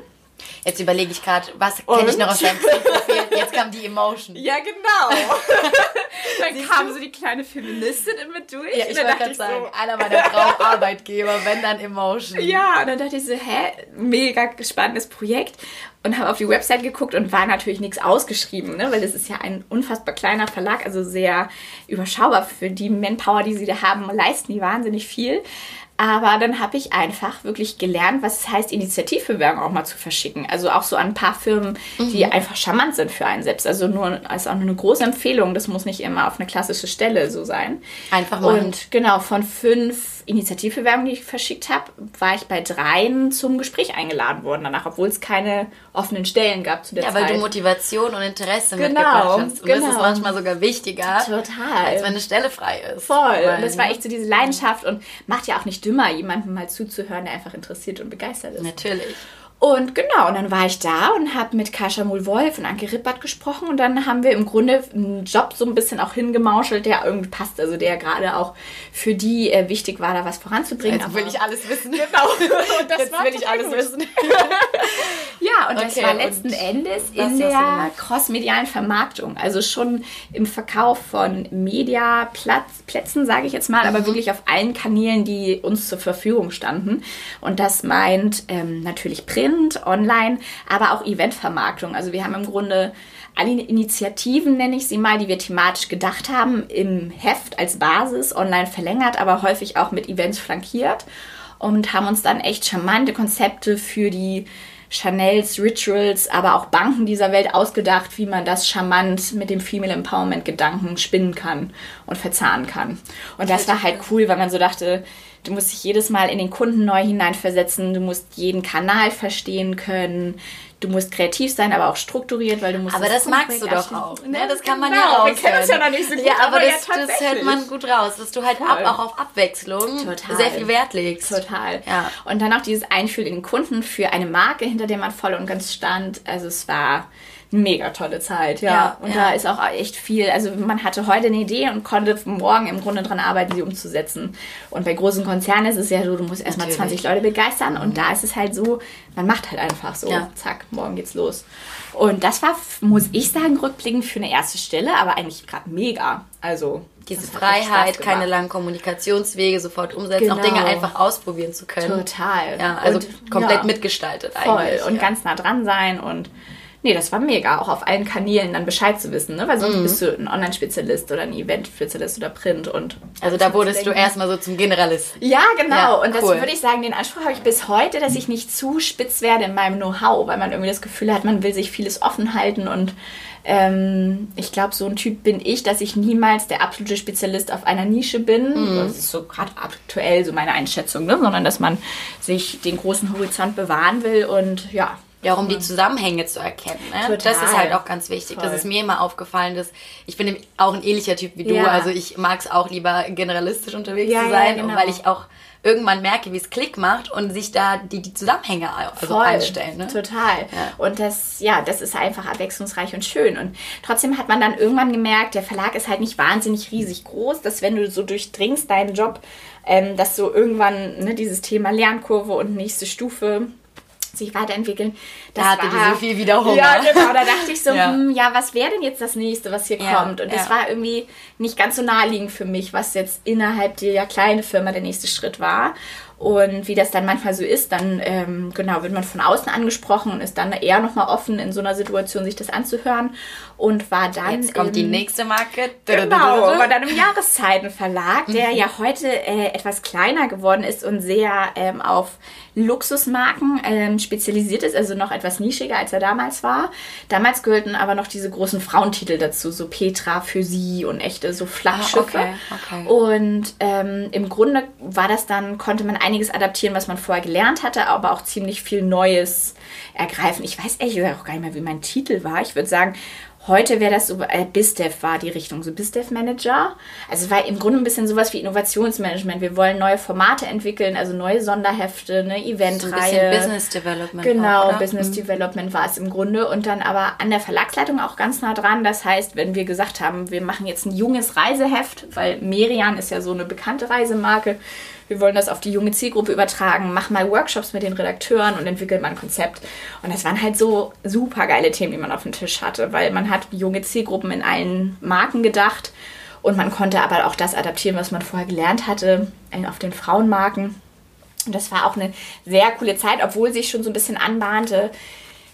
Speaker 2: Jetzt überlege ich gerade, was kenne ich noch aus deinem Profil? Jetzt kam die Emotion.
Speaker 3: Ja, genau. dann kam so die kleine Feministin mit durch.
Speaker 2: Ja, ich wollte gerade sagen, so, einer meiner Traumarbeitgeber, wenn dann Emotion.
Speaker 3: Ja, und dann dachte ich so, hä, mega spannendes Projekt. Und habe auf die Website geguckt und war natürlich nichts ausgeschrieben, ne? weil das ist ja ein unfassbar kleiner Verlag, also sehr überschaubar für die Manpower, die sie da haben, leisten die wahnsinnig viel. Aber dann habe ich einfach wirklich gelernt, was es heißt, Initiativbewerbungen auch mal zu verschicken. Also auch so an ein paar Firmen, die mhm. einfach charmant sind für einen selbst. Also nur als auch nur eine große Empfehlung. Das muss nicht immer auf eine klassische Stelle so sein.
Speaker 2: Einfach mal.
Speaker 3: Und genau, von fünf Initiativbewerbungen, die ich verschickt habe, war ich bei dreien zum Gespräch eingeladen worden danach, obwohl es keine offenen Stellen gab zu der
Speaker 2: ja,
Speaker 3: Zeit.
Speaker 2: Ja, weil du Motivation und Interesse genau, mitgebracht hast. Und genau. das ist manchmal sogar wichtiger,
Speaker 3: Total.
Speaker 2: als wenn eine Stelle frei ist.
Speaker 3: Voll. Weil, und das war echt so diese Leidenschaft und macht ja auch nicht dümmer, jemandem mal zuzuhören, der einfach interessiert und begeistert ist.
Speaker 2: Natürlich.
Speaker 3: Und genau, und dann war ich da und habe mit Kascha Mulwolf und Anke Rippert gesprochen und dann haben wir im Grunde einen Job so ein bisschen auch hingemauschelt, der irgendwie passt, also der gerade auch für die äh, wichtig war, da was voranzubringen.
Speaker 2: Jetzt will ich alles wissen.
Speaker 3: Genau.
Speaker 2: Und das Jetzt will ich alles gut. wissen.
Speaker 3: ja, und okay, das war letzten Endes in der crossmedialen Vermarktung, also schon im Verkauf von Mediaplätzen, sage ich jetzt mal, mhm. aber wirklich auf allen Kanälen, die uns zur Verfügung standen. Und das meint ähm, natürlich Print, Print, online, aber auch Eventvermarktung. Also wir haben im Grunde alle Initiativen, nenne ich sie mal, die wir thematisch gedacht haben, im Heft als Basis, online verlängert, aber häufig auch mit Events flankiert und haben uns dann echt charmante Konzepte für die Chanels, Rituals, aber auch Banken dieser Welt ausgedacht, wie man das charmant mit dem Female Empowerment Gedanken spinnen kann und verzahnen kann. Und das war halt cool, weil man so dachte, Du musst dich jedes Mal in den Kunden neu hineinversetzen. Du musst jeden Kanal verstehen können. Du musst kreativ sein, aber auch strukturiert, weil du musst.
Speaker 2: Aber das, das magst du doch auch. Ne? Das kann man ja raushören. Wir kennen
Speaker 3: uns ja noch nicht so gut.
Speaker 2: Ja, aber, aber das, ja, das hört man gut raus, dass du halt ab, auch auf Abwechslung Total. sehr viel Wert legst.
Speaker 3: Total. Ja. Und dann auch dieses Einfühlen in den Kunden für eine Marke, hinter der man voll und ganz stand. Also es war mega tolle Zeit, ja. ja und ja. da ist auch echt viel, also man hatte heute eine Idee und konnte morgen im Grunde dran arbeiten, sie umzusetzen. Und bei großen Konzernen ist es ja so, du musst erstmal 20 Leute begeistern und da ist es halt so, man macht halt einfach so, ja. zack, morgen geht's los. Und das war, muss ich sagen, rückblickend für eine erste Stelle, aber eigentlich gerade mega. Also
Speaker 2: diese Freiheit, keine langen Kommunikationswege, sofort umsetzen, genau. auch Dinge einfach ausprobieren zu können.
Speaker 3: Total.
Speaker 2: Ja, also und, komplett ja, mitgestaltet
Speaker 3: voll. eigentlich. Und ja. ganz nah dran sein und Nee, das war mega, auch auf allen Kanälen dann Bescheid zu wissen, ne? weil sonst mhm. bist du ein Online-Spezialist oder ein Event-Spezialist oder Print und.
Speaker 2: Also da wurdest du erstmal so zum Generalist.
Speaker 3: Ja, genau. Ja, und das würde ich sagen, den Anspruch habe ich bis heute, dass ich nicht zu spitz werde in meinem Know-how, weil man irgendwie das Gefühl hat, man will sich vieles offen halten und ähm, ich glaube, so ein Typ bin ich, dass ich niemals der absolute Spezialist auf einer Nische bin. Mhm. Das ist so gerade aktuell so meine Einschätzung, ne? sondern dass man sich den großen Horizont bewahren will und ja,
Speaker 2: ja, um die Zusammenhänge zu erkennen. Ne? Das ist halt auch ganz wichtig. Voll. Das ist mir immer aufgefallen, dass ich bin auch ein ähnlicher Typ wie du. Ja. Also ich mag es auch lieber generalistisch unterwegs ja, zu sein, ja, genau. weil ich auch irgendwann merke, wie es Klick macht und sich da die, die Zusammenhänge also einstellen. Ne?
Speaker 3: Total. Ja. Und das, ja, das ist einfach abwechslungsreich und schön. Und trotzdem hat man dann irgendwann gemerkt, der Verlag ist halt nicht wahnsinnig riesig groß, dass wenn du so durchdringst deinen Job, ähm, dass so irgendwann ne, dieses Thema Lernkurve und nächste Stufe sich weiterentwickeln.
Speaker 2: Das da hatte war, die so viel Wiederholung.
Speaker 3: Ja, genau. Da dachte ich so, ja, hm, ja was wäre denn jetzt das nächste, was hier ja, kommt? Und das war irgendwie nicht ganz so naheliegend für mich, was jetzt innerhalb der kleinen Firma der nächste Schritt war. Und wie das dann manchmal so ist, dann ähm, genau wird man von außen angesprochen und ist dann eher nochmal offen in so einer Situation, sich das anzuhören. Und war dann.
Speaker 2: Jetzt kommt im, die nächste Marke.
Speaker 3: Genau, war dann im Jahreszeitenverlag, der mhm. ja heute äh, etwas kleiner geworden ist und sehr ähm, auf Luxusmarken ähm, spezialisiert ist, also noch etwas nischiger, als er damals war. Damals gehörten aber noch diese großen Frauentitel dazu, so Petra für sie und echte so Flaggschiffe. Ah, okay, okay. Und ähm, im Grunde war das dann, konnte man einiges adaptieren, was man vorher gelernt hatte, aber auch ziemlich viel Neues ergreifen. Ich weiß ehrlich gesagt auch gar nicht mehr, wie mein Titel war. Ich würde sagen, Heute wäre das so, äh, BizDev war die Richtung, so BizDev Manager. Also es war im Grunde ein bisschen sowas wie Innovationsmanagement. Wir wollen neue Formate entwickeln, also neue Sonderhefte, eine Eventreihe.
Speaker 2: So Business Development.
Speaker 3: Genau, auch, Business mhm. Development war es im Grunde. Und dann aber an der Verlagsleitung auch ganz nah dran. Das heißt, wenn wir gesagt haben, wir machen jetzt ein junges Reiseheft, weil Merian ist ja so eine bekannte Reisemarke, wir wollen das auf die junge Zielgruppe übertragen, mach mal Workshops mit den Redakteuren und entwickelt mal ein Konzept. Und das waren halt so super geile Themen, die man auf dem Tisch hatte, weil man hat junge Zielgruppen in allen Marken gedacht und man konnte aber auch das adaptieren, was man vorher gelernt hatte, äh, auf den Frauenmarken. Und das war auch eine sehr coole Zeit, obwohl sich schon so ein bisschen anbahnte.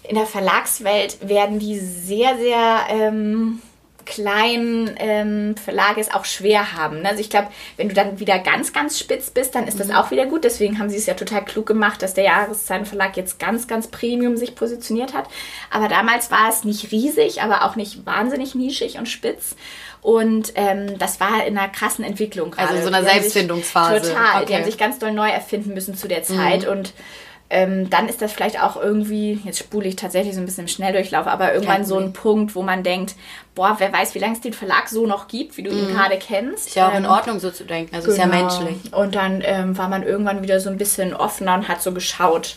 Speaker 3: In der Verlagswelt werden die sehr, sehr ähm, kleinen ähm, Verlage es auch schwer haben. Ne? Also ich glaube, wenn du dann wieder ganz, ganz spitz bist, dann ist das mhm. auch wieder gut. Deswegen haben sie es ja total klug gemacht, dass der Jahreszeitenverlag jetzt ganz, ganz Premium sich positioniert hat. Aber damals war es nicht riesig, aber auch nicht wahnsinnig nischig und spitz. Und ähm, das war in einer krassen Entwicklung
Speaker 2: gerade. Also in so einer Selbstfindungsphase.
Speaker 3: Total. Okay. Die haben sich ganz doll neu erfinden müssen zu der Zeit. Mhm. Und ähm, dann ist das vielleicht auch irgendwie, jetzt spule ich tatsächlich so ein bisschen im Schnelldurchlauf, aber irgendwann so ein Punkt, wo man denkt, boah, wer weiß, wie lange es den Verlag so noch gibt, wie du ihn mhm. gerade kennst.
Speaker 2: Ist ja auch ähm, in Ordnung, so zu denken, also genau. ist ja genau. menschlich.
Speaker 3: Und dann ähm, war man irgendwann wieder so ein bisschen offener und hat so geschaut,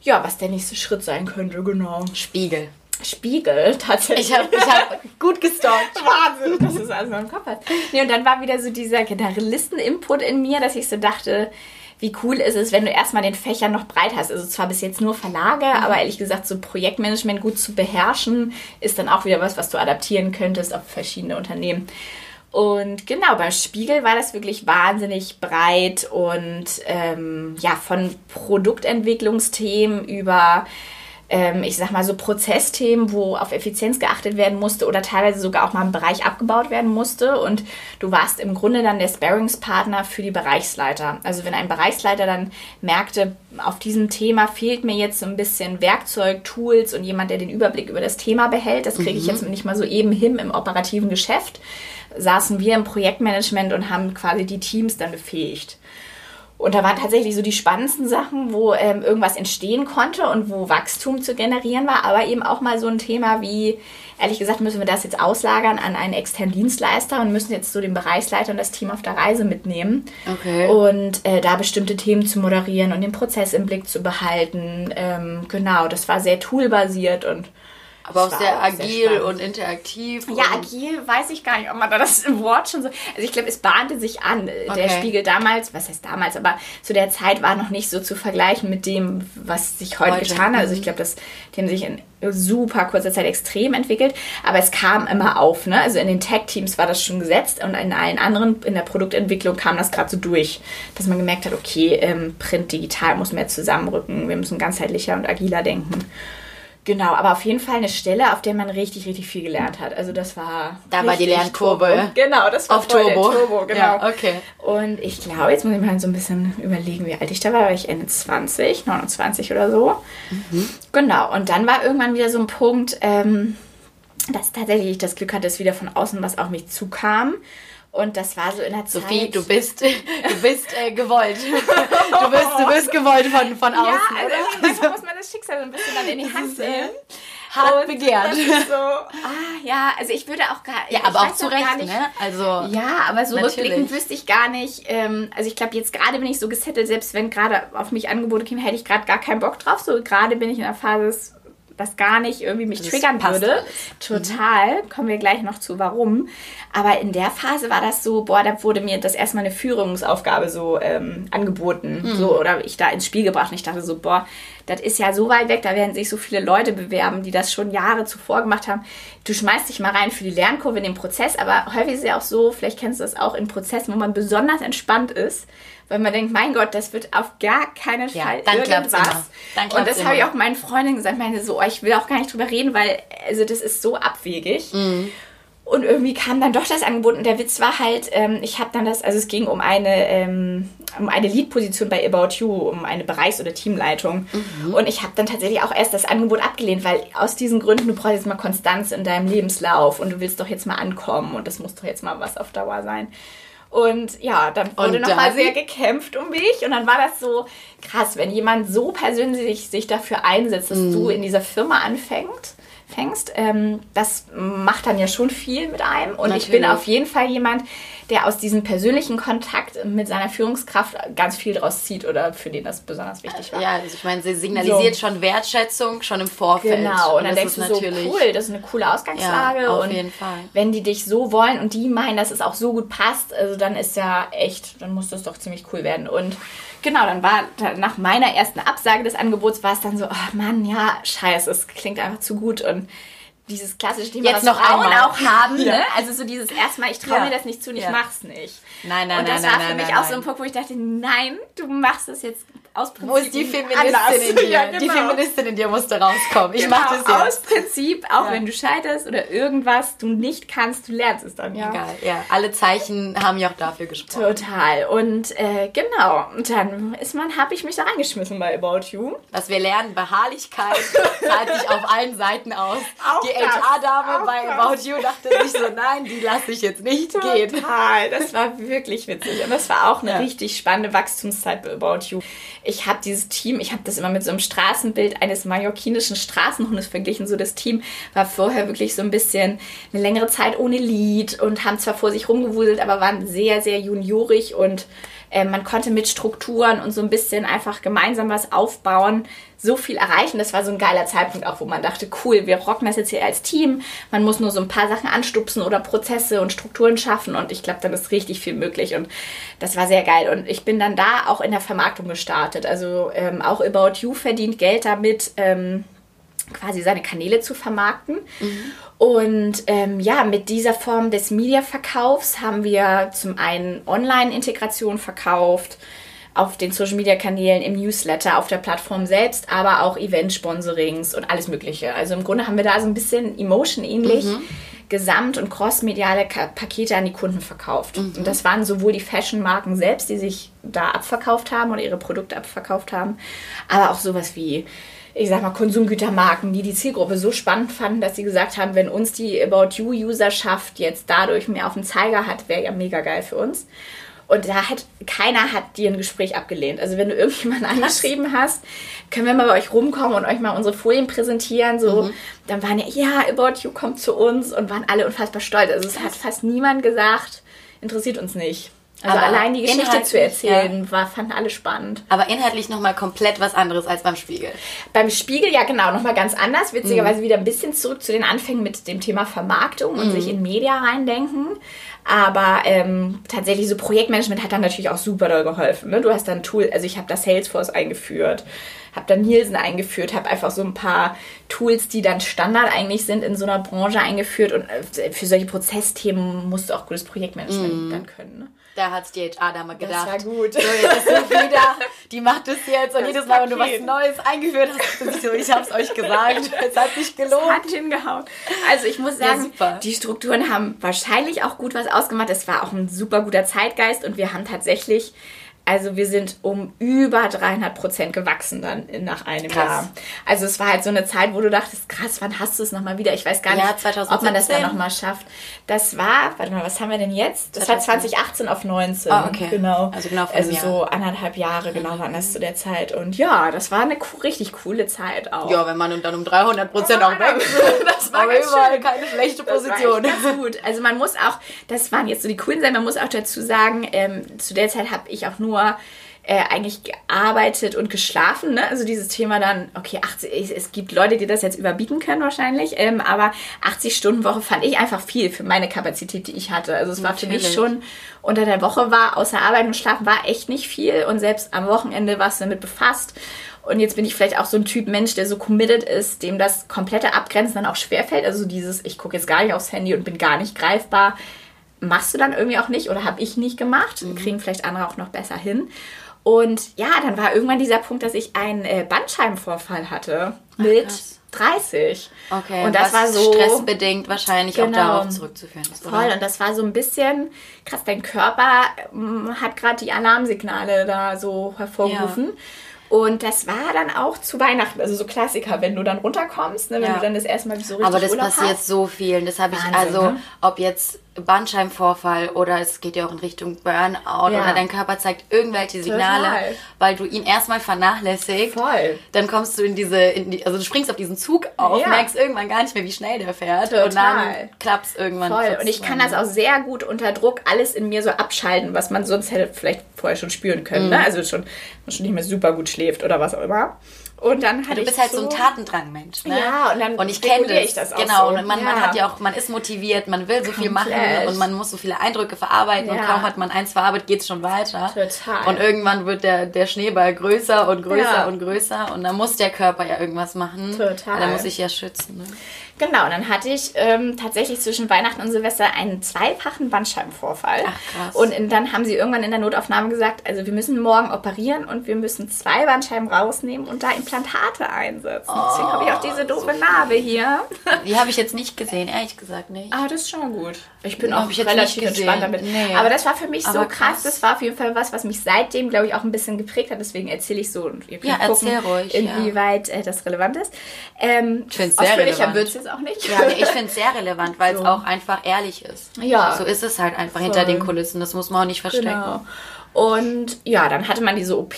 Speaker 3: ja, was der nächste Schritt sein könnte, genau.
Speaker 2: Spiegel.
Speaker 3: Spiegel, tatsächlich.
Speaker 2: Ich habe hab gut gestalkt.
Speaker 3: Wahnsinn, dass du alles noch im Kopf hast. Nee, und dann war wieder so dieser Generalisten-Input in mir, dass ich so dachte, wie cool ist es, wenn du erstmal den Fächer noch breit hast. Also zwar bis jetzt nur Verlage, mhm. aber ehrlich gesagt, so Projektmanagement gut zu beherrschen, ist dann auch wieder was, was du adaptieren könntest auf verschiedene Unternehmen. Und genau, beim Spiegel war das wirklich wahnsinnig breit und ähm, ja, von Produktentwicklungsthemen über ähm, ich sag mal so Prozessthemen, wo auf Effizienz geachtet werden musste oder teilweise sogar auch mal ein Bereich abgebaut werden musste. Und du warst im Grunde dann der Sparringspartner für die Bereichsleiter. Also wenn ein Bereichsleiter dann merkte, auf diesem Thema fehlt mir jetzt so ein bisschen Werkzeug, Tools und jemand, der den Überblick über das Thema behält, das kriege ich mhm. jetzt nicht mal so eben hin im operativen Geschäft, saßen wir im Projektmanagement und haben quasi die Teams dann befähigt. Und da waren tatsächlich so die spannendsten Sachen, wo ähm, irgendwas entstehen konnte und wo Wachstum zu generieren war, aber eben auch mal so ein Thema wie, ehrlich gesagt, müssen wir das jetzt auslagern an einen externen Dienstleister und müssen jetzt so den Bereichsleiter und das Team auf der Reise mitnehmen. Okay. Und äh, da bestimmte Themen zu moderieren und den Prozess im Blick zu behalten. Ähm, genau, das war sehr toolbasiert und
Speaker 2: aber auch sehr auch agil sehr und interaktiv.
Speaker 3: Ja, und agil weiß ich gar nicht, ob man da das Wort schon so. Also ich glaube, es bahnte sich an. Okay. Der Spiegel damals, was heißt damals, aber zu der Zeit war noch nicht so zu vergleichen mit dem, was sich heute, heute. getan hat. Also ich glaube, das, die haben sich in super kurzer Zeit extrem entwickelt, aber es kam immer auf. Ne? Also in den Tech-Teams war das schon gesetzt und in allen anderen, in der Produktentwicklung kam das gerade so durch, dass man gemerkt hat, okay, ähm, Print, digital muss mehr zusammenrücken, wir müssen ganzheitlicher und agiler denken. Genau, aber auf jeden Fall eine Stelle, auf der man richtig, richtig viel gelernt hat. Also das war.
Speaker 2: Da war die Lernkurve.
Speaker 3: Turbo. Genau, das war
Speaker 2: auf Turbo.
Speaker 3: Turbo, genau.
Speaker 2: Ja, okay.
Speaker 3: Und ich glaube, jetzt muss ich mal so ein bisschen überlegen, wie alt ich da war. War ich Ende 20, 29 oder so. Mhm. Genau. Und dann war irgendwann wieder so ein Punkt, ähm, dass tatsächlich ich das Glück hatte, dass wieder von außen was auf mich zukam. Und das war so in der
Speaker 2: Zeit. Sophie, du bist, du bist äh, gewollt. Du bist, du bist gewollt von, von außen.
Speaker 3: Ja, also manchmal muss man das Schicksal so ein bisschen dann in die Hand nehmen.
Speaker 2: Hart begehrt.
Speaker 3: So, ah, ja, also ich würde auch gar
Speaker 2: Ja, aber auch zu Recht, nicht, ne?
Speaker 3: Also, ja, aber so natürlich. rückblickend wüsste ich gar nicht, ähm, also ich glaube, jetzt gerade bin ich so gesettelt, selbst wenn gerade auf mich Angebote kämen, hätte ich gerade gar keinen Bock drauf. So gerade bin ich in der Phase, das gar nicht irgendwie mich das triggern würde. Alles. Total. Mhm. Kommen wir gleich noch zu, warum. Aber in der Phase war das so, boah, da wurde mir das erstmal eine Führungsaufgabe so ähm, angeboten. Mhm. So, oder ich da ins Spiel gebracht. Und ich dachte so, boah, das ist ja so weit weg, da werden sich so viele Leute bewerben, die das schon Jahre zuvor gemacht haben. Du schmeißt dich mal rein für die Lernkurve in den Prozess, aber häufig ist es ja auch so, vielleicht kennst du das auch in Prozessen, wo man besonders entspannt ist weil man denkt, mein Gott, das wird auf gar keinen Fall ja, dann irgendwas. Dann und das habe ich auch meinen Freundinnen gesagt, meine so, oh, ich will auch gar nicht drüber reden, weil also das ist so abwegig. Mhm. Und irgendwie kam dann doch das Angebot und der Witz war halt, ähm, ich habe dann das, also es ging um eine, ähm, um eine Lead-Position bei About You, um eine Bereichs- oder Teamleitung. Mhm. Und ich habe dann tatsächlich auch erst das Angebot abgelehnt, weil aus diesen Gründen, du brauchst jetzt mal Konstanz in deinem Lebenslauf und du willst doch jetzt mal ankommen und das muss doch jetzt mal was auf Dauer sein. Und ja, dann wurde nochmal sehr gekämpft um mich. Und dann war das so krass, wenn jemand so persönlich sich dafür einsetzt, dass mm. du in dieser Firma anfängst. Fängst, ähm, das macht dann ja schon viel mit einem. Und Natürlich. ich bin auf jeden Fall jemand, der aus diesem persönlichen Kontakt mit seiner Führungskraft ganz viel draus zieht oder für den das besonders wichtig war.
Speaker 2: Ja, also ich meine, sie signalisiert so. schon Wertschätzung schon im Vorfeld.
Speaker 3: Genau, und, dann denkst du so, cool, das ist eine coole Ausgangslage. Ja,
Speaker 2: auf
Speaker 3: und
Speaker 2: jeden Fall.
Speaker 3: wenn die dich so wollen und die meinen, dass es auch so gut passt, also dann ist ja echt, dann muss das doch ziemlich cool werden. Und genau, dann war nach meiner ersten Absage des Angebots war es dann so, oh Mann, ja, scheiße, es klingt einfach zu gut und dieses klassische Thema,
Speaker 2: Jetzt noch Frauen
Speaker 3: einmal. auch haben. Ja. Ne? Also so dieses erstmal, ich traue ja. mir das nicht zu und ich mach's nicht.
Speaker 2: Nein, nein,
Speaker 3: und das
Speaker 2: nein,
Speaker 3: war
Speaker 2: nein,
Speaker 3: für
Speaker 2: nein,
Speaker 3: mich auch so ein Punkt, wo ich dachte, nein, du machst das jetzt aus Prinzip.
Speaker 2: Wo ist die Feministin in dir? Ja, genau. Die Feministin in dir musste rauskommen. Ich genau, mach das jetzt.
Speaker 3: Aus Prinzip, auch ja. wenn du scheiterst oder irgendwas du nicht kannst, du lernst es dann ja.
Speaker 2: Egal, ja. Alle Zeichen haben ja auch dafür gesprochen.
Speaker 3: Total. Und äh, genau. Und dann ist man, habe ich mich da reingeschmissen bei About You.
Speaker 2: Was wir lernen, Beharrlichkeit zahlt sich auf allen Seiten aus. Auch die HR-Dame bei das. About You dachte sich so, nein, die lasse ich jetzt nicht
Speaker 3: Total.
Speaker 2: gehen.
Speaker 3: Total. Das war wirklich witzig. Und das war auch eine ja. richtig spannende Wachstumszeit bei About You ich habe dieses Team, ich habe das immer mit so einem Straßenbild eines mallorquinischen Straßenhundes verglichen. So das Team war vorher wirklich so ein bisschen eine längere Zeit ohne Lied und haben zwar vor sich rumgewuselt, aber waren sehr, sehr juniorig und äh, man konnte mit Strukturen und so ein bisschen einfach gemeinsam was aufbauen, so viel erreichen. Das war so ein geiler Zeitpunkt auch, wo man dachte, cool, wir rocken das jetzt hier als Team. Man muss nur so ein paar Sachen anstupsen oder Prozesse und Strukturen schaffen und ich glaube, dann ist richtig viel möglich und das war sehr geil. Und ich bin dann da auch in der Vermarktung gestartet. Also ähm, auch About You verdient Geld damit. Ähm, quasi seine Kanäle zu vermarkten. Mhm. Und ähm, ja, mit dieser Form des Media-Verkaufs haben wir zum einen Online-Integration verkauft, auf den Social Media Kanälen, im Newsletter, auf der Plattform selbst, aber auch Event-Sponsorings und alles Mögliche. Also im Grunde haben wir da so ein bisschen Emotion ähnlich mhm. gesamt- und crossmediale Pakete an die Kunden verkauft. Mhm. Und das waren sowohl die Fashion-Marken selbst, die sich da abverkauft haben oder ihre Produkte abverkauft haben, aber auch sowas wie ich sag mal, Konsumgütermarken, die die Zielgruppe so spannend fanden, dass sie gesagt haben, wenn uns die About You-Userschaft jetzt dadurch mehr auf dem Zeiger hat, wäre ja mega geil für uns. Und da hat keiner hat dir ein Gespräch abgelehnt. Also wenn du irgendjemanden angeschrieben hast, können wir mal bei euch rumkommen und euch mal unsere Folien präsentieren. So, mhm. dann waren ja, ja, About You kommt zu uns und waren alle unfassbar stolz. Also es hat fast niemand gesagt, interessiert uns nicht. Also aber allein die Geschichte zu erzählen, ja. war, fanden alle spannend.
Speaker 2: Aber inhaltlich nochmal komplett was anderes als beim Spiegel.
Speaker 3: Beim Spiegel, ja genau, nochmal ganz anders. Witzigerweise mhm. wieder ein bisschen zurück zu den Anfängen mit dem Thema Vermarktung und mhm. sich in Media reindenken. Aber ähm, tatsächlich so Projektmanagement hat dann natürlich auch super doll geholfen. Ne? Du hast dann Tool, also ich habe da Salesforce eingeführt, habe dann Nielsen eingeführt, habe einfach so ein paar Tools, die dann Standard eigentlich sind in so einer Branche eingeführt und äh, für solche Prozessthemen musst du auch gutes Projektmanagement mm. dann können. Ne?
Speaker 2: Da hat es die HR-Dame gedacht.
Speaker 3: Das war gut.
Speaker 2: So, jetzt ist da, die macht es jetzt und das jedes Mal, wenn du was Neues eingeführt hast, so, ich habe es euch gesagt, es hat sich gelohnt. Es
Speaker 3: hat hingehauen. Also ich muss sagen, ja, die Strukturen haben wahrscheinlich auch gut was ausgemacht. Es war auch ein super guter Zeitgeist und wir haben tatsächlich also wir sind um über 300 Prozent gewachsen dann nach einem krass. Jahr. Also es war halt so eine Zeit, wo du dachtest, krass, wann hast du es nochmal wieder? Ich weiß gar nicht, ja, ob man das dann nochmal schafft. Das war, warte mal, was haben wir denn jetzt? Das 2018. war 2018 auf 19.
Speaker 2: Ah, okay.
Speaker 3: Genau.
Speaker 2: Also genau
Speaker 3: Also so anderthalb Jahre genau waren das zu der Zeit. Und ja, das war eine richtig coole Zeit auch.
Speaker 2: Ja, wenn man dann um 300 Prozent auch weg
Speaker 3: Das war überall keine schlechte Position. Das gut. Also man muss auch, das waren jetzt so die coolen Sachen, man muss auch dazu sagen, ähm, zu der Zeit habe ich auch nur nur äh, eigentlich gearbeitet und geschlafen. Ne? Also dieses Thema dann, okay, 80, es gibt Leute, die das jetzt überbieten können wahrscheinlich, ähm, aber 80 Stunden Woche fand ich einfach viel für meine Kapazität, die ich hatte. Also es war Natürlich. für mich schon unter der Woche war, außer Arbeit und Schlafen war echt nicht viel und selbst am Wochenende warst du damit befasst. Und jetzt bin ich vielleicht auch so ein Typ Mensch, der so committed ist, dem das komplette Abgrenzen dann auch schwerfällt. Also dieses, ich gucke jetzt gar nicht aufs Handy und bin gar nicht greifbar machst du dann irgendwie auch nicht oder habe ich nicht gemacht. Mhm. Kriegen vielleicht andere auch noch besser hin. Und ja, dann war irgendwann dieser Punkt, dass ich einen äh, Bandscheibenvorfall hatte mit Ach, 30.
Speaker 2: Okay, und das war so stressbedingt wahrscheinlich genau, auch darauf zurückzuführen.
Speaker 3: Ist, voll, und das war so ein bisschen krass. Dein Körper ähm, hat gerade die Alarmsignale da so hervorgerufen. Ja. Und das war dann auch zu Weihnachten, also so Klassiker, wenn du dann runterkommst, ne, wenn ja. du dann das erste Mal so richtig
Speaker 2: Aber das
Speaker 3: Urlaub
Speaker 2: passiert
Speaker 3: hast.
Speaker 2: so viel. Das habe ich also, ne? ob jetzt Bandscheibenvorfall oder es geht ja auch in Richtung Burnout ja. oder dein Körper zeigt irgendwelche Signale, Total. weil du ihn erstmal vernachlässigst.
Speaker 3: Voll.
Speaker 2: Dann kommst du in diese, in die, also du springst auf diesen Zug auf, ja. merkst irgendwann gar nicht mehr, wie schnell der fährt. Total. Und dann klappt es irgendwann.
Speaker 3: Voll. Und ich kann das auch sehr gut unter Druck alles in mir so abschalten, was man sonst hätte vielleicht vorher schon spüren können. Ne? Mhm. Ne? Also schon, man schon nicht mehr super gut schläft oder was auch immer. Und dann hatte
Speaker 2: du bist halt so ein Tatendrang-Mensch, ne?
Speaker 3: Ja, und dann
Speaker 2: und ich kenne das.
Speaker 3: Ich das auch
Speaker 2: genau,
Speaker 3: so.
Speaker 2: und man, ja. man hat ja auch, man ist motiviert, man will so Komplett. viel machen und man muss so viele Eindrücke verarbeiten ja. und kaum hat man eins verarbeitet, geht es schon weiter.
Speaker 3: Total.
Speaker 2: Und irgendwann wird der, der Schneeball größer und größer ja. und größer und dann muss der Körper ja irgendwas machen.
Speaker 3: Total.
Speaker 2: Dann muss ich ja schützen. Ne?
Speaker 3: Genau, dann hatte ich ähm, tatsächlich zwischen Weihnachten und Silvester einen zweifachen Bandscheibenvorfall.
Speaker 2: Ach, krass.
Speaker 3: Und in, dann haben sie irgendwann in der Notaufnahme gesagt, also wir müssen morgen operieren und wir müssen zwei Bandscheiben rausnehmen und da Implantate einsetzen. Oh, Deswegen habe ich auch diese doofe so Narbe hier.
Speaker 2: Die habe ich jetzt nicht gesehen, ehrlich gesagt nicht.
Speaker 3: Ah, das ist schon gut. Ich bin auch ich relativ entspannt damit. Nee. Aber das war für mich Aber so krass. krass. Das war auf jeden Fall was, was mich seitdem, glaube ich, auch ein bisschen geprägt hat. Deswegen erzähle ich so und
Speaker 2: ihr könnt ja, gucken, ruhig,
Speaker 3: inwieweit ja. äh, das relevant ist.
Speaker 2: Ähm, ich finde es sehr relevant.
Speaker 3: wird es auch nicht.
Speaker 2: Ja, nee, ich finde es sehr relevant, weil so. es auch einfach ehrlich ist.
Speaker 3: Ja.
Speaker 2: So ist es halt einfach Voll. hinter den Kulissen. Das muss man auch nicht verstecken. Genau.
Speaker 3: Und ja, dann hatte man diese OP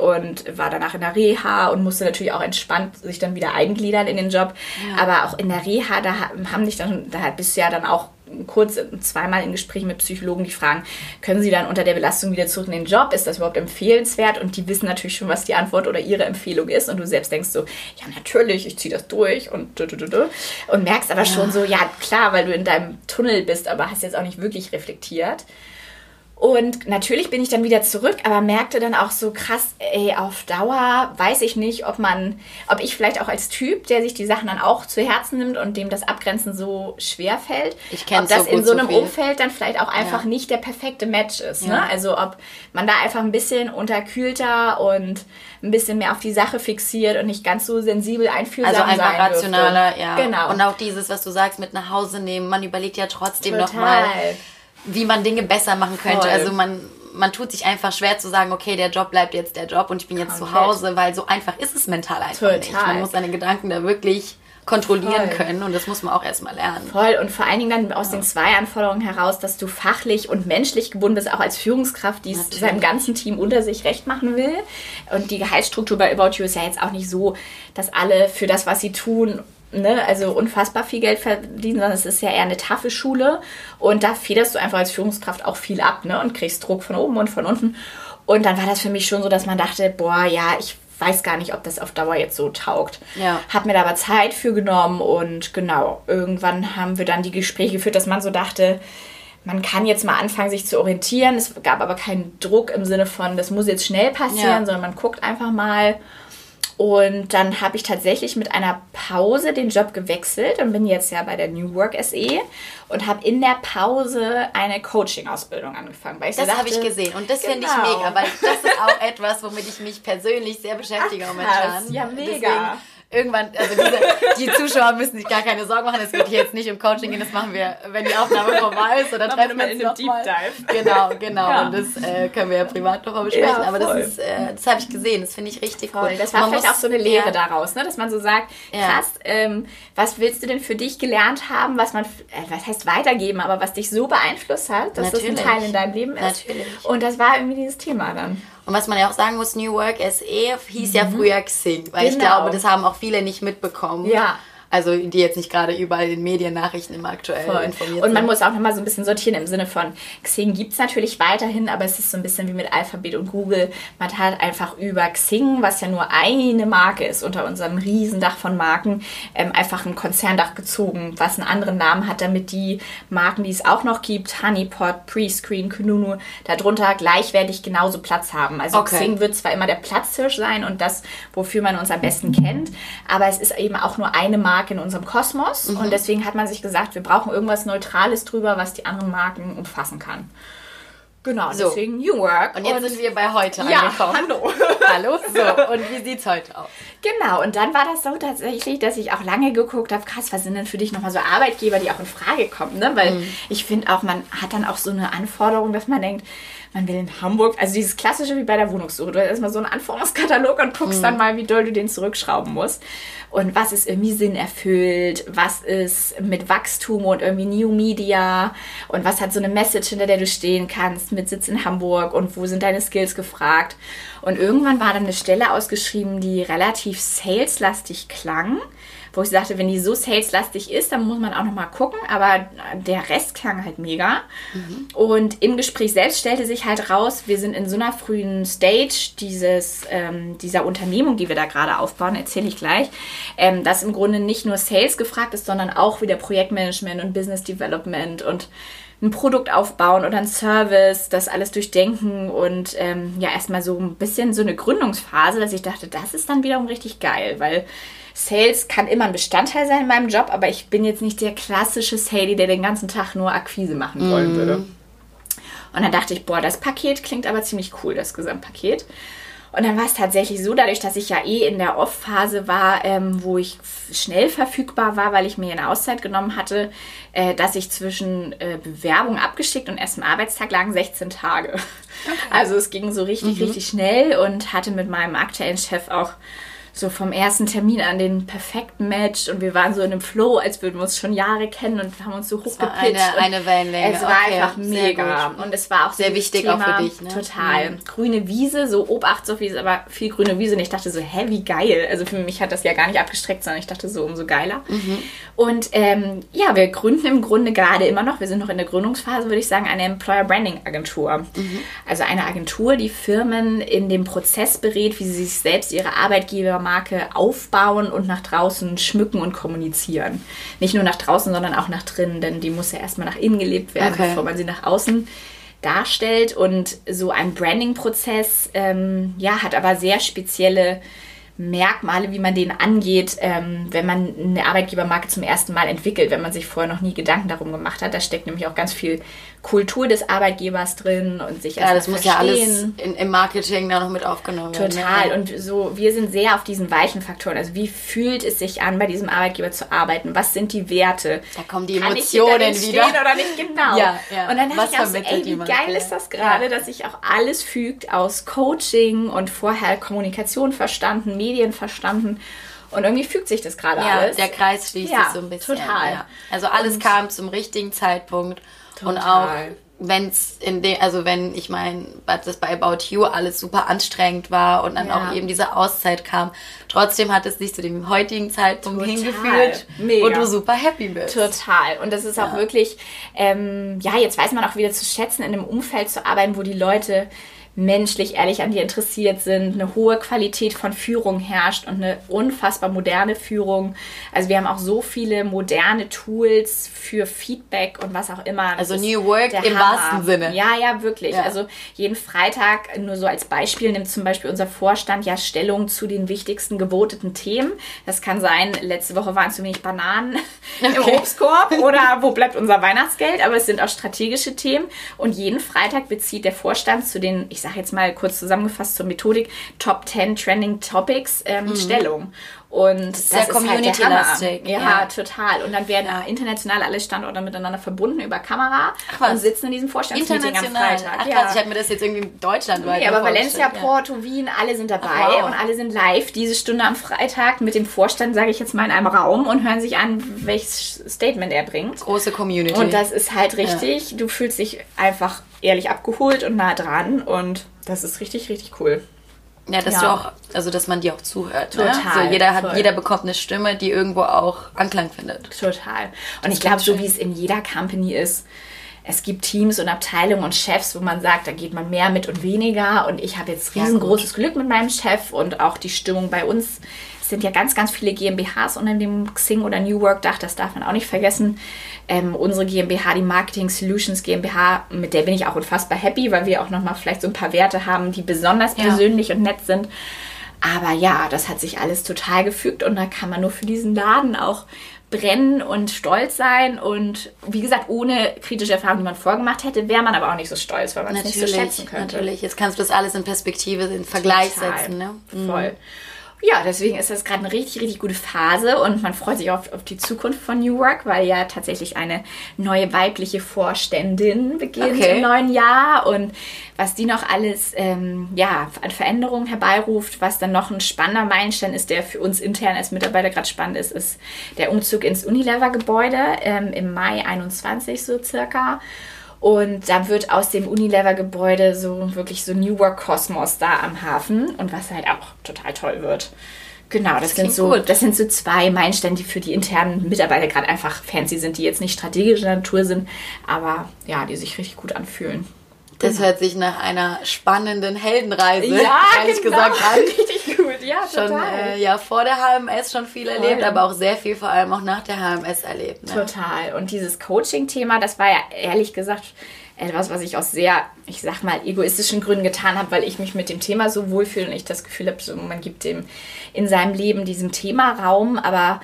Speaker 3: und war danach in der Reha und musste natürlich auch entspannt sich dann wieder eingliedern in den Job. Ja. Aber auch in der Reha, da haben dich dann, da bist du ja dann auch kurz zweimal in Gesprächen mit Psychologen, die fragen, können Sie dann unter der Belastung wieder zurück in den Job? Ist das überhaupt empfehlenswert? Und die wissen natürlich schon, was die Antwort oder ihre Empfehlung ist. Und du selbst denkst so, ja, natürlich, ich ziehe das durch und und merkst aber ja. schon so, ja, klar, weil du in deinem Tunnel bist, aber hast jetzt auch nicht wirklich reflektiert. Und natürlich bin ich dann wieder zurück, aber merkte dann auch so krass, ey, auf Dauer weiß ich nicht, ob man, ob ich vielleicht auch als Typ, der sich die Sachen dann auch zu Herzen nimmt und dem das Abgrenzen so schwer fällt,
Speaker 2: ich ob
Speaker 3: das
Speaker 2: so
Speaker 3: in so einem
Speaker 2: so
Speaker 3: Umfeld dann vielleicht auch einfach ja. nicht der perfekte Match ist. Ne? Ja. Ne? Also ob man da einfach ein bisschen unterkühlter und ein bisschen mehr auf die Sache fixiert und nicht ganz so sensibel einfühlsam
Speaker 2: Also einfach rationaler,
Speaker 3: dürfte.
Speaker 2: ja.
Speaker 3: Genau.
Speaker 2: Und auch dieses, was du sagst, mit nach Hause nehmen, man überlegt ja trotzdem nochmal wie man Dinge besser machen könnte. Voll. Also man, man tut sich einfach schwer zu sagen, okay, der Job bleibt jetzt der Job und ich bin jetzt Komplett. zu Hause, weil so einfach ist es mental einfach Total. nicht. Man muss seine Gedanken da wirklich kontrollieren Voll. können und das muss man auch erstmal lernen.
Speaker 3: Voll und vor allen Dingen dann aus ja. den zwei Anforderungen heraus, dass du fachlich und menschlich gebunden bist, auch als Führungskraft, die es seinem ganzen Team unter sich recht machen will. Und die Gehaltsstruktur bei About You ist ja jetzt auch nicht so, dass alle für das, was sie tun, ne, also unfassbar viel Geld verdienen, sondern es ist ja eher eine Tafelschule und da federst du einfach als Führungskraft auch viel ab ne, und kriegst Druck von oben und von unten. Und dann war das für mich schon so, dass man dachte, boah, ja, ich weiß gar nicht, ob das auf Dauer jetzt so taugt.
Speaker 2: Ja.
Speaker 3: Hab mir da aber Zeit für genommen und genau, irgendwann haben wir dann die Gespräche geführt, dass man so dachte, man kann jetzt mal anfangen, sich zu orientieren. Es gab aber keinen Druck im Sinne von, das muss jetzt schnell passieren, ja. sondern man guckt einfach mal Und dann habe ich tatsächlich mit einer Pause den Job gewechselt und bin jetzt ja bei der New Work SE und habe in der Pause eine Coaching-Ausbildung angefangen.
Speaker 2: Weil ich das habe ich gesehen und das genau. finde ich mega, weil das ist auch etwas, womit ich mich persönlich sehr beschäftige Ach, momentan.
Speaker 3: Ja, mega. Deswegen
Speaker 2: irgendwann, also diese, die Zuschauer müssen sich gar keine Sorgen machen. Es geht hier jetzt nicht um Coaching gehen, das machen wir, wenn die Aufnahme vorbei ist oder treffen wir uns in Deep Dive. Genau, genau. Ja. Und das äh, können wir ja privat nochmal besprechen. Ja, Aber das ist, äh, das habe ich gesehen. Das finde ich richtig voll. cool.
Speaker 3: Das war vielleicht auch so eine Lehre ja. daraus, ne? dass man so sagt, krass, ähm, was willst du denn für dich gelernt haben, was man, äh, was heißt weitergeben, aber was dich so beeinflusst hat, dass Natürlich. das ein Teil in deinem Leben ist. Natürlich. Und das war irgendwie dieses Thema dann.
Speaker 2: Und was man ja auch sagen muss, New Work SE hieß mhm. ja früher Xing, weil genau. ich glaube, das haben auch viele nicht mitbekommen.
Speaker 3: Ja.
Speaker 2: Also die jetzt nicht gerade überall in Mediennachrichten immer aktuell Voll. informiert
Speaker 3: Und man sind. muss auch nochmal so ein bisschen sortieren im Sinne von, Xing gibt es natürlich weiterhin, aber es ist so ein bisschen wie mit Alphabet und Google. Man hat einfach über Xing, was ja nur eine Marke ist unter unserem Riesendach von Marken, ähm, einfach ein Konzerndach gezogen, was einen anderen Namen hat, damit die Marken, die es auch noch gibt, Honeypot, Prescreen, Kununu, darunter gleichwertig genauso Platz haben. Also okay. Xing wird zwar immer der Platzhirsch sein und das, wofür man uns am besten kennt, aber es ist eben auch nur eine Marke Marke in unserem Kosmos. Mhm. Und deswegen hat man sich gesagt, wir brauchen irgendwas Neutrales drüber, was die anderen Marken umfassen kann. Genau, so. deswegen New Work.
Speaker 2: Und jetzt und sind wir bei heute
Speaker 3: ja, angekommen. Hallo.
Speaker 2: hallo. So, und wie sieht's heute aus?
Speaker 3: Genau, und dann war das so tatsächlich, dass ich auch lange geguckt habe, krass, was sind denn für dich nochmal so Arbeitgeber, die auch in Frage kommen, ne? Weil mhm. ich finde auch, man hat dann auch so eine Anforderung, dass man denkt, man will in Hamburg, also dieses klassische wie bei der Wohnungssuche, du hast erstmal so einen Anforderungskatalog und guckst mhm. dann mal, wie doll du den zurückschrauben musst. Und was ist irgendwie Sinn erfüllt, was ist mit Wachstum und irgendwie New Media und was hat so eine Message, hinter der du stehen kannst, mit Sitz in Hamburg und wo sind deine Skills gefragt. Und irgendwann war dann eine Stelle ausgeschrieben, die relativ saleslastig klang wo ich sagte, wenn die so saleslastig ist, dann muss man auch nochmal gucken, aber der Rest klang halt mega. Mhm. Und im Gespräch selbst stellte sich halt raus, wir sind in so einer frühen Stage dieses, ähm, dieser Unternehmung, die wir da gerade aufbauen, erzähle ich gleich, ähm, dass im Grunde nicht nur Sales gefragt ist, sondern auch wieder Projektmanagement und Business Development und ein Produkt aufbauen oder ein Service, das alles durchdenken und ähm, ja, erstmal so ein bisschen so eine Gründungsphase, dass ich dachte, das ist dann wiederum richtig geil, weil Sales kann immer ein Bestandteil sein in meinem Job, aber ich bin jetzt nicht der klassische Saley, der den ganzen Tag nur Akquise machen wollen mm. würde. Und dann dachte ich, boah, das Paket klingt aber ziemlich cool, das Gesamtpaket. Und dann war es tatsächlich so, dadurch, dass ich ja eh in der Off-Phase war, ähm, wo ich schnell verfügbar war, weil ich mir eine Auszeit genommen hatte, äh, dass ich zwischen äh, Bewerbung abgeschickt und erst im Arbeitstag lagen 16 Tage. Okay. Also es ging so richtig, mhm. richtig schnell und hatte mit meinem aktuellen Chef auch so vom ersten Termin an den perfekten Match und wir waren so in einem Flow, als würden wir uns schon Jahre kennen und haben uns so hochgepitcht.
Speaker 2: Eine, eine Wellenlänge.
Speaker 3: Es war okay, einfach mega und es war auch
Speaker 2: sehr wichtig Thema, auch für dich. Ne?
Speaker 3: Total. Mhm. Grüne Wiese, so Obacht, so viel, aber viel grüne Wiese und ich dachte so, hä, wie geil. Also für mich hat das ja gar nicht abgestreckt, sondern ich dachte so, umso geiler. Mhm. Und ähm, ja, wir gründen im Grunde gerade immer noch, wir sind noch in der Gründungsphase, würde ich sagen, eine Employer Branding Agentur. Mhm. Also eine Agentur, die Firmen in dem Prozess berät, wie sie sich selbst ihre Arbeitgeber Marke aufbauen und nach draußen schmücken und kommunizieren. Nicht nur nach draußen, sondern auch nach drinnen, denn die muss ja erstmal nach innen gelebt werden, okay. bevor man sie nach außen darstellt. Und so ein Branding-Prozess ähm, ja, hat aber sehr spezielle Merkmale, wie man den angeht, ähm, wenn man eine Arbeitgebermarke zum ersten Mal entwickelt, wenn man sich vorher noch nie Gedanken darum gemacht hat. Da steckt nämlich auch ganz viel Kultur des Arbeitgebers drin und sich
Speaker 2: Ja, das muss verstehen. ja alles in, im Marketing da noch mit aufgenommen
Speaker 3: werden. Total. Und so, wir sind sehr auf diesen weichen Faktoren. Also wie fühlt es sich an, bei diesem Arbeitgeber zu arbeiten? Was sind die Werte?
Speaker 2: Da kommen die Emotionen Kann ich wieder.
Speaker 3: oder nicht genau. Ja, ja. Und dann dachte ich auch so, ey, wie geil ist das gerade, ja. dass sich auch alles fügt aus Coaching und vorher Kommunikation verstanden, Medien verstanden. Und irgendwie fügt sich das gerade ja, alles.
Speaker 2: Der Kreis schließt ja, sich so ein bisschen.
Speaker 3: Total. Ja.
Speaker 2: Also alles und kam zum richtigen Zeitpunkt. Total. Und auch wenn es in dem, also wenn ich meine, das bei About You alles super anstrengend war und dann ja. auch eben diese Auszeit kam, trotzdem hat es dich zu dem heutigen Zeitpunkt Total. hingeführt, Mega. wo du super happy bist.
Speaker 3: Total. Und das ist auch wirklich, ähm, ja, jetzt weiß man auch wieder zu schätzen, in einem Umfeld zu arbeiten, wo die Leute menschlich ehrlich an dir interessiert sind, eine hohe Qualität von Führung herrscht und eine unfassbar moderne Führung. Also wir haben auch so viele moderne Tools für Feedback und was auch immer.
Speaker 2: Das also New Work im Hammer. wahrsten Sinne.
Speaker 3: Ja, ja, wirklich. Ja. Also jeden Freitag, nur so als Beispiel, nimmt zum Beispiel unser Vorstand ja Stellung zu den wichtigsten geboteten Themen. Das kann sein, letzte Woche waren zu wenig Bananen okay. im Obstkorb oder wo bleibt unser Weihnachtsgeld, aber es sind auch strategische Themen und jeden Freitag bezieht der Vorstand zu den, ich sage jetzt mal kurz zusammengefasst zur Methodik, Top 10 Trending Topics ähm, mhm. Stellung. Und das ist sehr community-lastig. Halt ja, ja, total. Und dann werden ja. international alle Standorte miteinander verbunden über Kamera Ach, und sitzen in diesem Vorstandsmeeting am Freitag.
Speaker 2: Ach, ja. ich habe mir das jetzt irgendwie in Deutschland
Speaker 3: Nee, aber Valencia, Porto, Wien, alle sind dabei Ach, wow. und alle sind live diese Stunde am Freitag mit dem Vorstand, sage ich jetzt mal, in einem Raum und hören sich an, welches Statement er bringt.
Speaker 2: Große Community.
Speaker 3: Und das ist halt richtig, du fühlst dich einfach ehrlich abgeholt und nah dran und das ist richtig, richtig cool.
Speaker 2: Ja, dass ja. du auch, also dass man dir auch zuhört. Ne? Total. Ne? So, jeder hat, jeder bekommt eine Stimme, die irgendwo auch Anklang findet.
Speaker 3: Total. Und ich glaube, so wie es in jeder Company ist, es gibt Teams und Abteilungen und Chefs, wo man sagt, da geht man mehr mit und weniger. Und ich habe jetzt riesengroßes ja, Glück mit meinem Chef und auch die Stimmung bei uns. Es sind ja ganz, ganz viele GmbHs unter dem Xing oder New Work Dach, das darf man auch nicht vergessen ähm, unsere GmbH, die Marketing Solutions GmbH, mit der bin ich auch unfassbar happy, weil wir auch nochmal vielleicht so ein paar Werte haben, die besonders ja. persönlich und nett sind. Aber ja, das hat sich alles total gefügt und da kann man nur für diesen Laden auch brennen und stolz sein. Und wie gesagt, ohne kritische Erfahrung, die man vorgemacht hätte, wäre man aber auch nicht so stolz, weil man es nicht so schätzen könnte.
Speaker 2: Natürlich, jetzt kannst du das alles in Perspektive, in Vergleich Total. setzen. Ne?
Speaker 3: Voll. Mhm ja, deswegen ist das gerade eine richtig, richtig gute Phase und man freut sich auf, auf die Zukunft von New Work, weil ja tatsächlich eine neue weibliche Vorständin beginnt okay. im neuen Jahr und was die noch alles ähm, ja, an Veränderungen herbeiruft, was dann noch ein spannender Meilenstein ist, der für uns intern als Mitarbeiter gerade spannend ist, ist der Umzug ins Unilever-Gebäude ähm, im Mai 21 so circa. Und da wird aus dem Unilever-Gebäude so wirklich so New Work Kosmos da am Hafen und was halt auch total toll wird. Genau, das, das sind so, gut. das sind so zwei Meilensteine, die für die internen Mitarbeiter gerade einfach fancy sind, die jetzt nicht strategischer Natur sind, aber ja, die sich richtig gut anfühlen.
Speaker 2: Das hört sich nach einer spannenden Heldenreise, ja, ehrlich genau. gesagt, an. Richtig gut, ja, total. Schon äh, ja, vor der HMS schon viel Voll. erlebt, aber auch sehr viel vor allem auch nach der HMS erlebt.
Speaker 3: Ne? Total. Und dieses Coaching-Thema, das war ja ehrlich gesagt etwas, was ich aus sehr, ich sag mal, egoistischen Gründen getan habe, weil ich mich mit dem Thema so wohlfühle und ich das Gefühl habe, so, man gibt dem in seinem Leben diesem Thema Raum, aber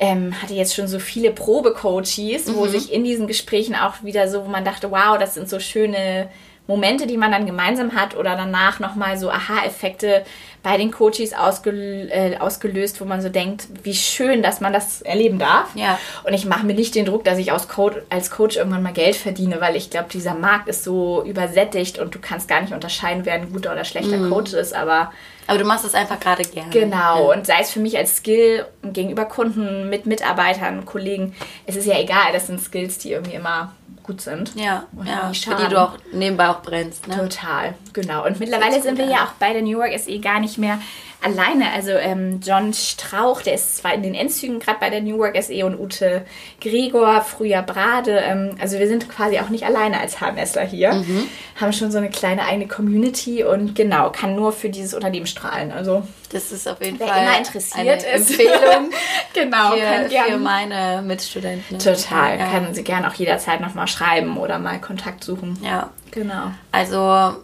Speaker 3: ähm, hatte jetzt schon so viele Probecoaches, mhm. wo sich in diesen Gesprächen auch wieder so, wo man dachte, wow, das sind so schöne Momente, die man dann gemeinsam hat oder danach nochmal so Aha-Effekte bei den Coaches ausgel äh, ausgelöst, wo man so denkt, wie schön, dass man das erleben darf. Ja. Und ich mache mir nicht den Druck, dass ich als Coach, als Coach irgendwann mal Geld verdiene, weil ich glaube, dieser Markt ist so übersättigt und du kannst gar nicht unterscheiden, wer ein guter oder schlechter mhm. Coach ist, aber
Speaker 2: aber du machst es einfach gerade gerne.
Speaker 3: Genau. Ja. Und sei es für mich als Skill gegenüber Kunden, mit Mitarbeitern, Kollegen, es ist ja egal. Das sind Skills, die irgendwie immer gut sind.
Speaker 2: Ja, ja für die du auch nebenbei auch brennst. Ne?
Speaker 3: Total, genau. Und mittlerweile sind wir ja auch bei der New York SE gar nicht mehr alleine. Also ähm, John Strauch, der ist zwar in den Endzügen gerade bei der New Work SE und Ute Gregor, früher Brade. Ähm, also wir sind quasi auch nicht alleine als HMSler hier. Mhm. Haben schon so eine kleine eigene Community und genau, kann nur für dieses Unternehmen strahlen. Also
Speaker 2: das ist auf jeden
Speaker 3: wer
Speaker 2: Fall
Speaker 3: immer interessiert
Speaker 2: eine ist. Empfehlung
Speaker 3: genau,
Speaker 2: für, für meine Mitstudenten.
Speaker 3: Total, ja. können sie gerne auch jederzeit nochmal schreiben oder mal Kontakt suchen.
Speaker 2: Ja, genau. Also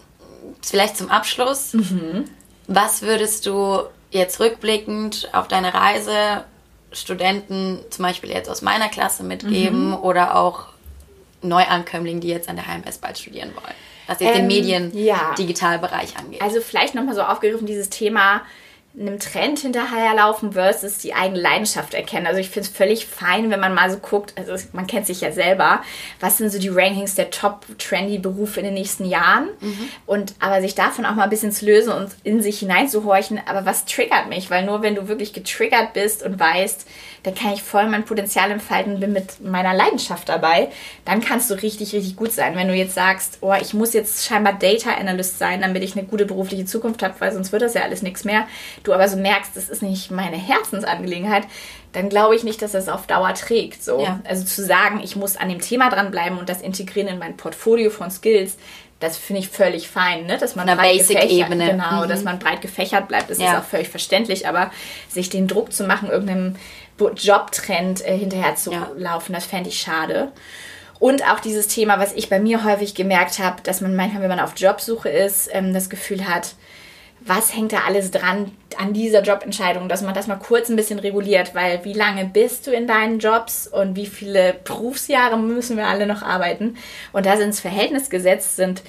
Speaker 2: vielleicht zum Abschluss. Mhm. Was würdest du jetzt rückblickend auf deine Reise Studenten, zum Beispiel jetzt aus meiner Klasse, mitgeben mhm. oder auch Neuankömmlingen, die jetzt an der HMS bald studieren wollen? Was jetzt ähm, den Medien-Digitalbereich ja. angeht.
Speaker 3: Also vielleicht nochmal so aufgegriffen, dieses Thema einem Trend hinterherlaufen versus die eigene Leidenschaft erkennen. Also ich finde es völlig fein, wenn man mal so guckt, also man kennt sich ja selber, was sind so die Rankings der top trendy Berufe in den nächsten Jahren mhm. und aber sich davon auch mal ein bisschen zu lösen und in sich hineinzuhorchen, aber was triggert mich, weil nur wenn du wirklich getriggert bist und weißt, dann kann ich voll mein Potenzial entfalten, bin mit meiner Leidenschaft dabei, dann kannst du richtig, richtig gut sein. Wenn du jetzt sagst, oh, ich muss jetzt scheinbar Data Analyst sein, damit ich eine gute berufliche Zukunft habe, weil sonst wird das ja alles nichts mehr, du aber so merkst, das ist nicht meine Herzensangelegenheit, dann glaube ich nicht, dass das auf Dauer trägt. So. Ja. Also zu sagen, ich muss an dem Thema dranbleiben und das integrieren in mein Portfolio von Skills, das finde ich völlig fein, ne? dass man
Speaker 2: breit Basic-Ebene.
Speaker 3: Genau, mhm. dass man breit gefächert bleibt, das ja. ist auch völlig verständlich, aber sich den Druck zu machen, irgendeinem Jobtrend äh, hinterher zu ja. laufen, das fände ich schade. Und auch dieses Thema, was ich bei mir häufig gemerkt habe, dass man manchmal, wenn man auf Jobsuche ist, ähm, das Gefühl hat, was hängt da alles dran an dieser Jobentscheidung, dass man das mal kurz ein bisschen reguliert, weil wie lange bist du in deinen Jobs und wie viele Berufsjahre müssen wir alle noch arbeiten? Und da ins Verhältnis gesetzt sind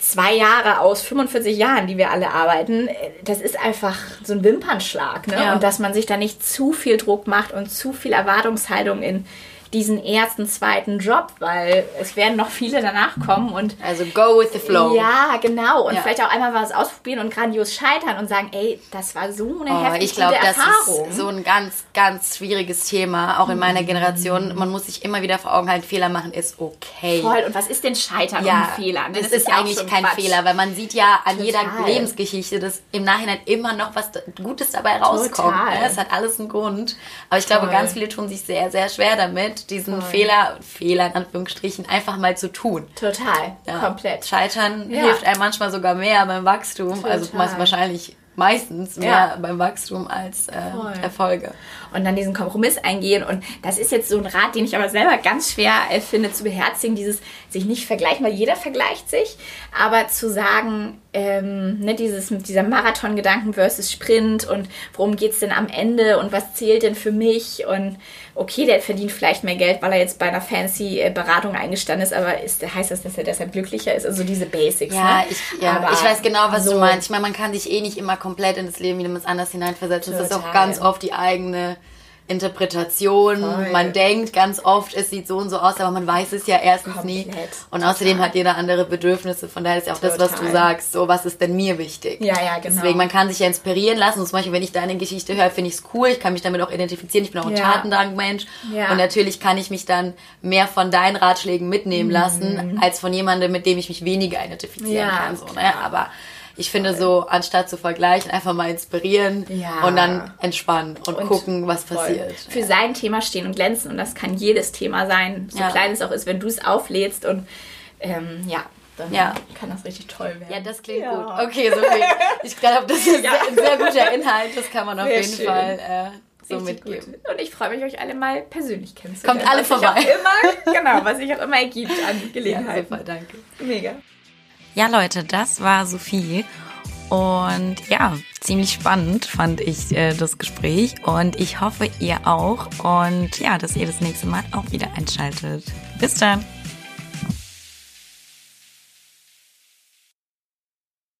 Speaker 3: zwei Jahre aus 45 Jahren, die wir alle arbeiten, das ist einfach so ein Wimpernschlag. Ne? Ja. Und dass man sich da nicht zu viel Druck macht und zu viel Erwartungshaltung in diesen ersten, zweiten Job, weil es werden noch viele danach kommen und
Speaker 2: also go with the flow.
Speaker 3: Ja, genau und ja. vielleicht auch einmal was ausprobieren und grandios scheitern und sagen, ey, das war so eine oh, heftige ich glaub, Erfahrung.
Speaker 2: Das ist so ein ganz, ganz schwieriges Thema, auch in meiner Generation. Man muss sich immer wieder vor Augen halten, Fehler machen ist okay.
Speaker 3: Voll. Und was ist denn Scheitern ja, und Fehler?
Speaker 2: Das, das, ist, ist eigentlich kein Quatsch. Fehler, weil man sieht ja an Total. jeder Lebensgeschichte, dass im Nachhinein immer noch was Gutes dabei rauskommt. Total. Es hat alles einen Grund. Aber ich glaube, Voll. ganz viele tun sich sehr, sehr schwer damit diesen Voll. Fehler, Fehler in Anführungsstrichen, einfach mal zu tun.
Speaker 3: Total, ja. komplett.
Speaker 2: Scheitern ja. hilft einem manchmal sogar mehr beim Wachstum, also Total. also wahrscheinlich meistens mehr ja. beim Wachstum als äh, Erfolge.
Speaker 3: Und dann diesen Kompromiss eingehen. Und das ist jetzt so ein Rat, den ich aber selber ganz schwer äh, finde zu beherzigen, dieses sich nicht vergleichen, weil jeder vergleicht sich, aber zu sagen, ähm, ne, dieses mit dieser Marathon-Gedanken versus Sprint und worum geht es denn am Ende und was zählt denn für mich und okay, der verdient vielleicht mehr Geld, weil er jetzt bei einer fancy äh, Beratung eingestanden ist, aber ist, heißt das, dass er deshalb glücklicher ist? Also diese Basics.
Speaker 2: Ja, ne? ich, ja ich weiß genau, was so du meinst. Ich meine, man kann sich eh nicht immer komplett in das Leben jemand anders hineinversetzen. Das ist auch ganz oft die eigene Interpretation. Voll. Man denkt ganz oft, es sieht so und so aus, aber man weiß es ja erstens Komplett. nie. Und außerdem Total. hat jeder andere Bedürfnisse. Von daher ist ja auch Total. das, was du sagst. So, was ist denn mir wichtig?
Speaker 3: Ja, ja, genau.
Speaker 2: Deswegen, man kann sich ja inspirieren lassen. Und zum Beispiel, wenn ich deine Geschichte höre, finde ich es cool. Ich kann mich damit auch identifizieren. Ich bin auch ein ja. Tatendrang-Mensch. Ja. Und natürlich kann ich mich dann mehr von deinen Ratschlägen mitnehmen mhm. lassen, als von jemandem, mit dem ich mich weniger identifizieren ja. kann. So, ne? Aber ich finde so, anstatt zu vergleichen, einfach mal inspirieren ja. und dann entspannen und, und gucken, was passiert.
Speaker 3: Für sein Thema stehen und glänzen und das kann jedes Thema sein, so ja. klein es auch ist, wenn du es auflädst und ähm, ja, dann ja. kann das richtig toll werden.
Speaker 2: Ja, das klingt ja. gut. Okay, so viel. Ich glaube, das ist ja. ein sehr guter Inhalt. Das kann man auf sehr jeden schön. Fall äh, so richtig mitgeben.
Speaker 3: Gut. Und ich freue mich, euch alle mal persönlich kennenzulernen.
Speaker 2: Kommt alle vorbei.
Speaker 3: Immer, genau, was sich auch immer ergibt an Gelegenheiten.
Speaker 2: Ja, super, danke.
Speaker 3: Mega.
Speaker 2: Ja, Leute, das war Sophie. Und ja, ziemlich spannend fand ich äh, das Gespräch. Und ich hoffe, ihr auch. Und ja, dass ihr das nächste Mal auch wieder einschaltet. Bis dann.